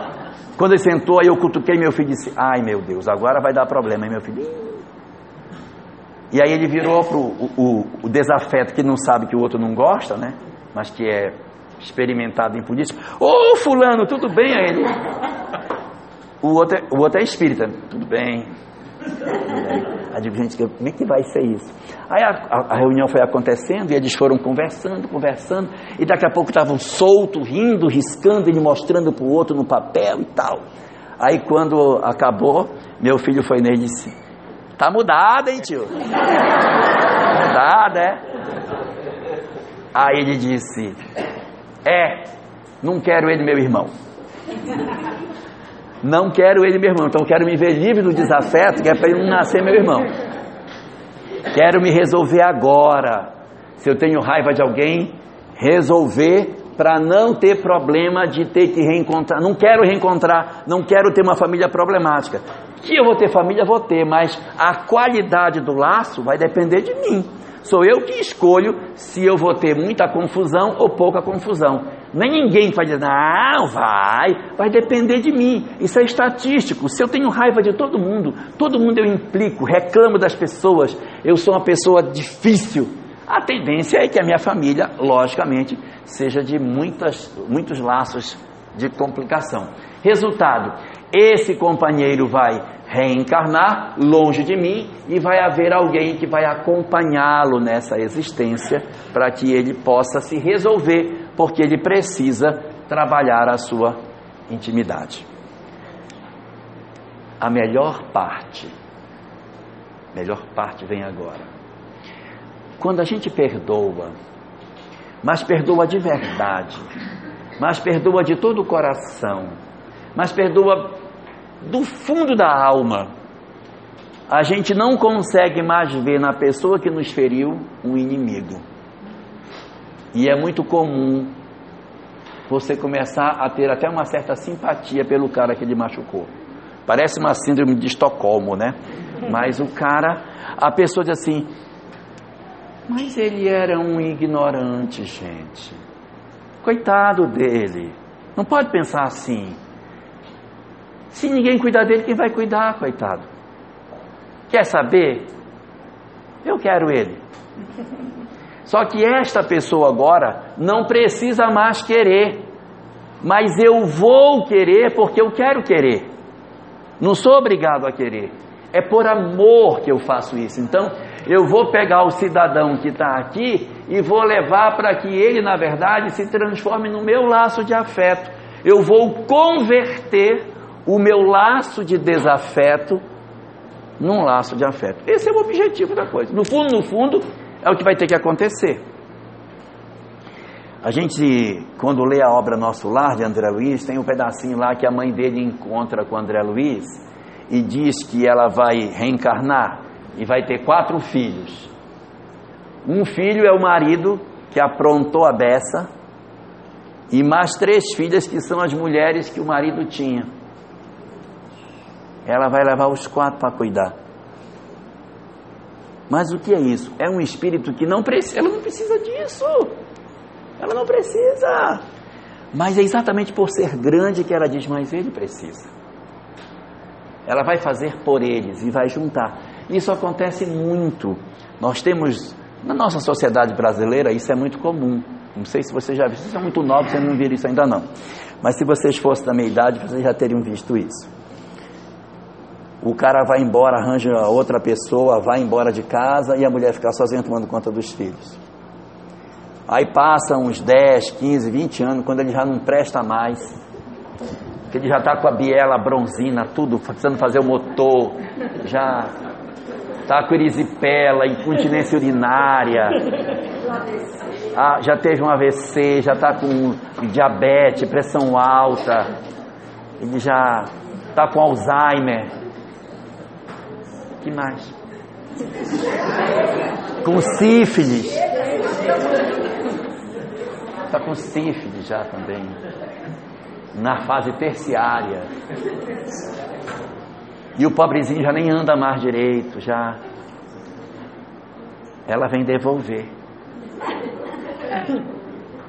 Quando ele sentou, aí eu cutuquei meu filho e disse: Ai meu Deus, agora vai dar problema, hein, meu filho? E aí ele virou para o, o, o desafeto que não sabe que o outro não gosta, né? Mas que é experimentado em política. Ô fulano, tudo bem? Aí ele. O outro, é, o outro é espírita. Tudo bem. Aí digo, gente, como é que vai ser isso? Aí a, a, a, reunião foi acontecendo e eles foram conversando, conversando, e daqui a pouco estavam soltos, rindo, riscando, ele mostrando para o outro no papel e tal. Aí quando acabou, meu filho foi nele e disse, tá mudado, hein tio? mudado, é? Aí ele disse, é, não quero ele meu irmão. Não quero ele meu irmão, então quero me ver livre do desafeto, que é para ele não nascer meu irmão. Quero me resolver agora. Se eu tenho raiva de alguém, resolver para não ter problema de ter que reencontrar. Não quero reencontrar, não quero ter uma família problemática. Que eu vou ter família, vou ter, mas a qualidade do laço vai depender de mim. Sou eu que escolho se eu vou ter muita confusão ou pouca confusão. Nem ninguém vai dizer, não, vai, vai depender de mim. Isso é estatístico. Se eu tenho raiva de todo mundo, todo mundo eu implico, reclamo das pessoas, eu sou uma pessoa difícil. A tendência é que a minha família, logicamente, seja de muitas, muitos laços de complicação. Resultado: esse companheiro vai reencarnar longe de mim e vai haver alguém que vai acompanhá-lo nessa existência para que ele possa se resolver, porque ele precisa trabalhar a sua intimidade. A melhor parte, melhor parte vem agora. Quando a gente perdoa, mas perdoa de verdade, mas perdoa de todo o coração, mas perdoa do fundo da alma, a gente não consegue mais ver na pessoa que nos feriu um inimigo. E é muito comum você começar a ter até uma certa simpatia pelo cara que lhe machucou. Parece uma síndrome de Estocolmo, né? Mas o cara, a pessoa diz assim: Mas ele era um ignorante, gente. Coitado dele. Não pode pensar assim. Se ninguém cuidar dele, quem vai cuidar, coitado? Quer saber? Eu quero ele. Só que esta pessoa agora não precisa mais querer, mas eu vou querer porque eu quero querer. Não sou obrigado a querer. É por amor que eu faço isso. Então, eu vou pegar o cidadão que está aqui e vou levar para que ele, na verdade, se transforme no meu laço de afeto. Eu vou converter o meu laço de desafeto num laço de afeto. Esse é o objetivo da coisa. No fundo, no fundo, é o que vai ter que acontecer. A gente, quando lê a obra Nosso Lar de André Luiz, tem um pedacinho lá que a mãe dele encontra com André Luiz e diz que ela vai reencarnar e vai ter quatro filhos. Um filho é o marido que aprontou a beça e mais três filhas que são as mulheres que o marido tinha ela vai levar os quatro para cuidar. Mas o que é isso? É um espírito que não precisa, ela não precisa disso. Ela não precisa. Mas é exatamente por ser grande que ela diz, mas ele precisa. Ela vai fazer por eles e vai juntar. Isso acontece muito. Nós temos, na nossa sociedade brasileira, isso é muito comum. Não sei se vocês já viram, vocês são muito novos, vocês não viram isso ainda não. Mas se vocês fossem da minha idade, vocês já teriam visto isso o cara vai embora, arranja outra pessoa, vai embora de casa e a mulher fica sozinha tomando conta dos filhos. Aí passa uns 10, 15, 20 anos, quando ele já não presta mais. que ele já está com a biela bronzina, tudo, precisando fazer o motor, já está com erisipela, incontinência urinária, ah, já teve um AVC, já está com diabetes, pressão alta, ele já está com Alzheimer. que mais? Com sífilis. Está com sífilis já também. Na fase terciária. E o pobrezinho já nem anda mais direito, já. Ela vem devolver.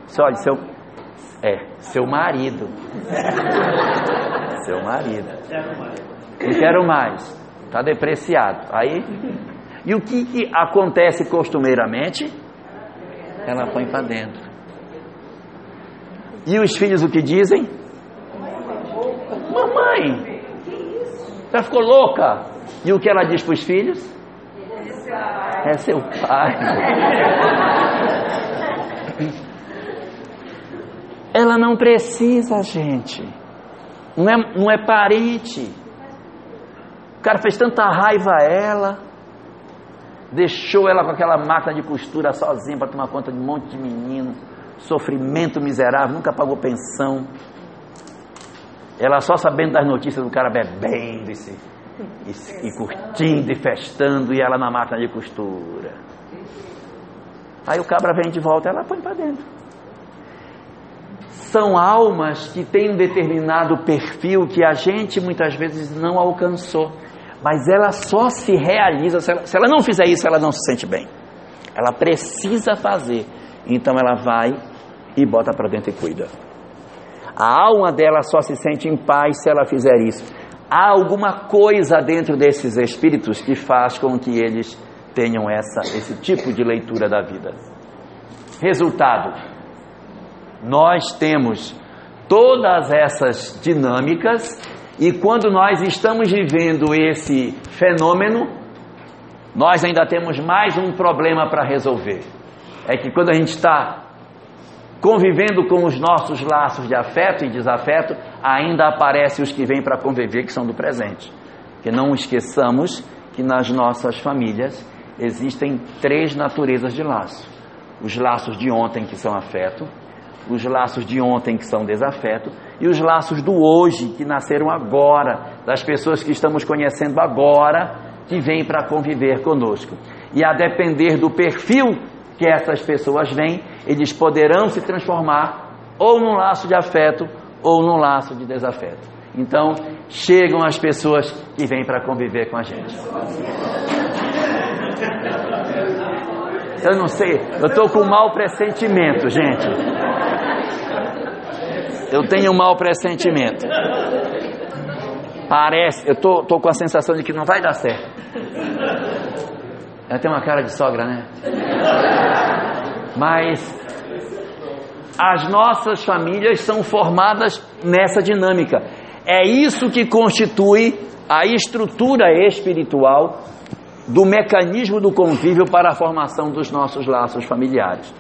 Só olha, seu. É, seu marido. Seu marido. Não quero mais. Está depreciado. Aí. E o que, que acontece costumeiramente? Ela põe para dentro. E os filhos o que dizem? Já ficou louca? E o que ela diz para os filhos? É seu pai. Ela não precisa, gente. Não é, não é parente. O cara fez tanta raiva a ela, deixou ela com aquela máquina de costura sozinha para tomar conta de um monte de menino, sofrimento miserável, nunca pagou pensão. Ela só sabendo das notícias do cara bebendo e, se, e, e curtindo e festando, e ela na máquina de costura. Aí o cabra vem de volta, ela põe para dentro são almas que têm um determinado perfil que a gente muitas vezes não alcançou. Mas ela só se realiza, se ela, se ela não fizer isso, ela não se sente bem. Ela precisa fazer. Então ela vai e bota para dentro e cuida. A alma dela só se sente em paz se ela fizer isso. Há alguma coisa dentro desses espíritos que faz com que eles tenham essa, esse tipo de leitura da vida. Resultado: nós temos todas essas dinâmicas e quando nós estamos vivendo esse fenômeno, nós ainda temos mais um problema para resolver. É que quando a gente está convivendo com os nossos laços de afeto e desafeto, ainda aparecem os que vêm para conviver, que são do presente. Que não esqueçamos que nas nossas famílias existem três naturezas de laço: os laços de ontem, que são afeto, os laços de ontem que são desafeto e os laços do hoje que nasceram agora, das pessoas que estamos conhecendo agora, que vêm para conviver conosco. E a depender do perfil que essas pessoas vêm, eles poderão se transformar ou num laço de afeto ou num laço de desafeto. Então, chegam as pessoas que vêm para conviver com a gente. Eu não sei, eu estou com um mau pressentimento, gente. Eu tenho um mau pressentimento. Parece, eu tô, tô com a sensação de que não vai dar certo. Ela tem uma cara de sogra, né? Mas as nossas famílias são formadas nessa dinâmica. É isso que constitui a estrutura espiritual do mecanismo do convívio para a formação dos nossos laços familiares.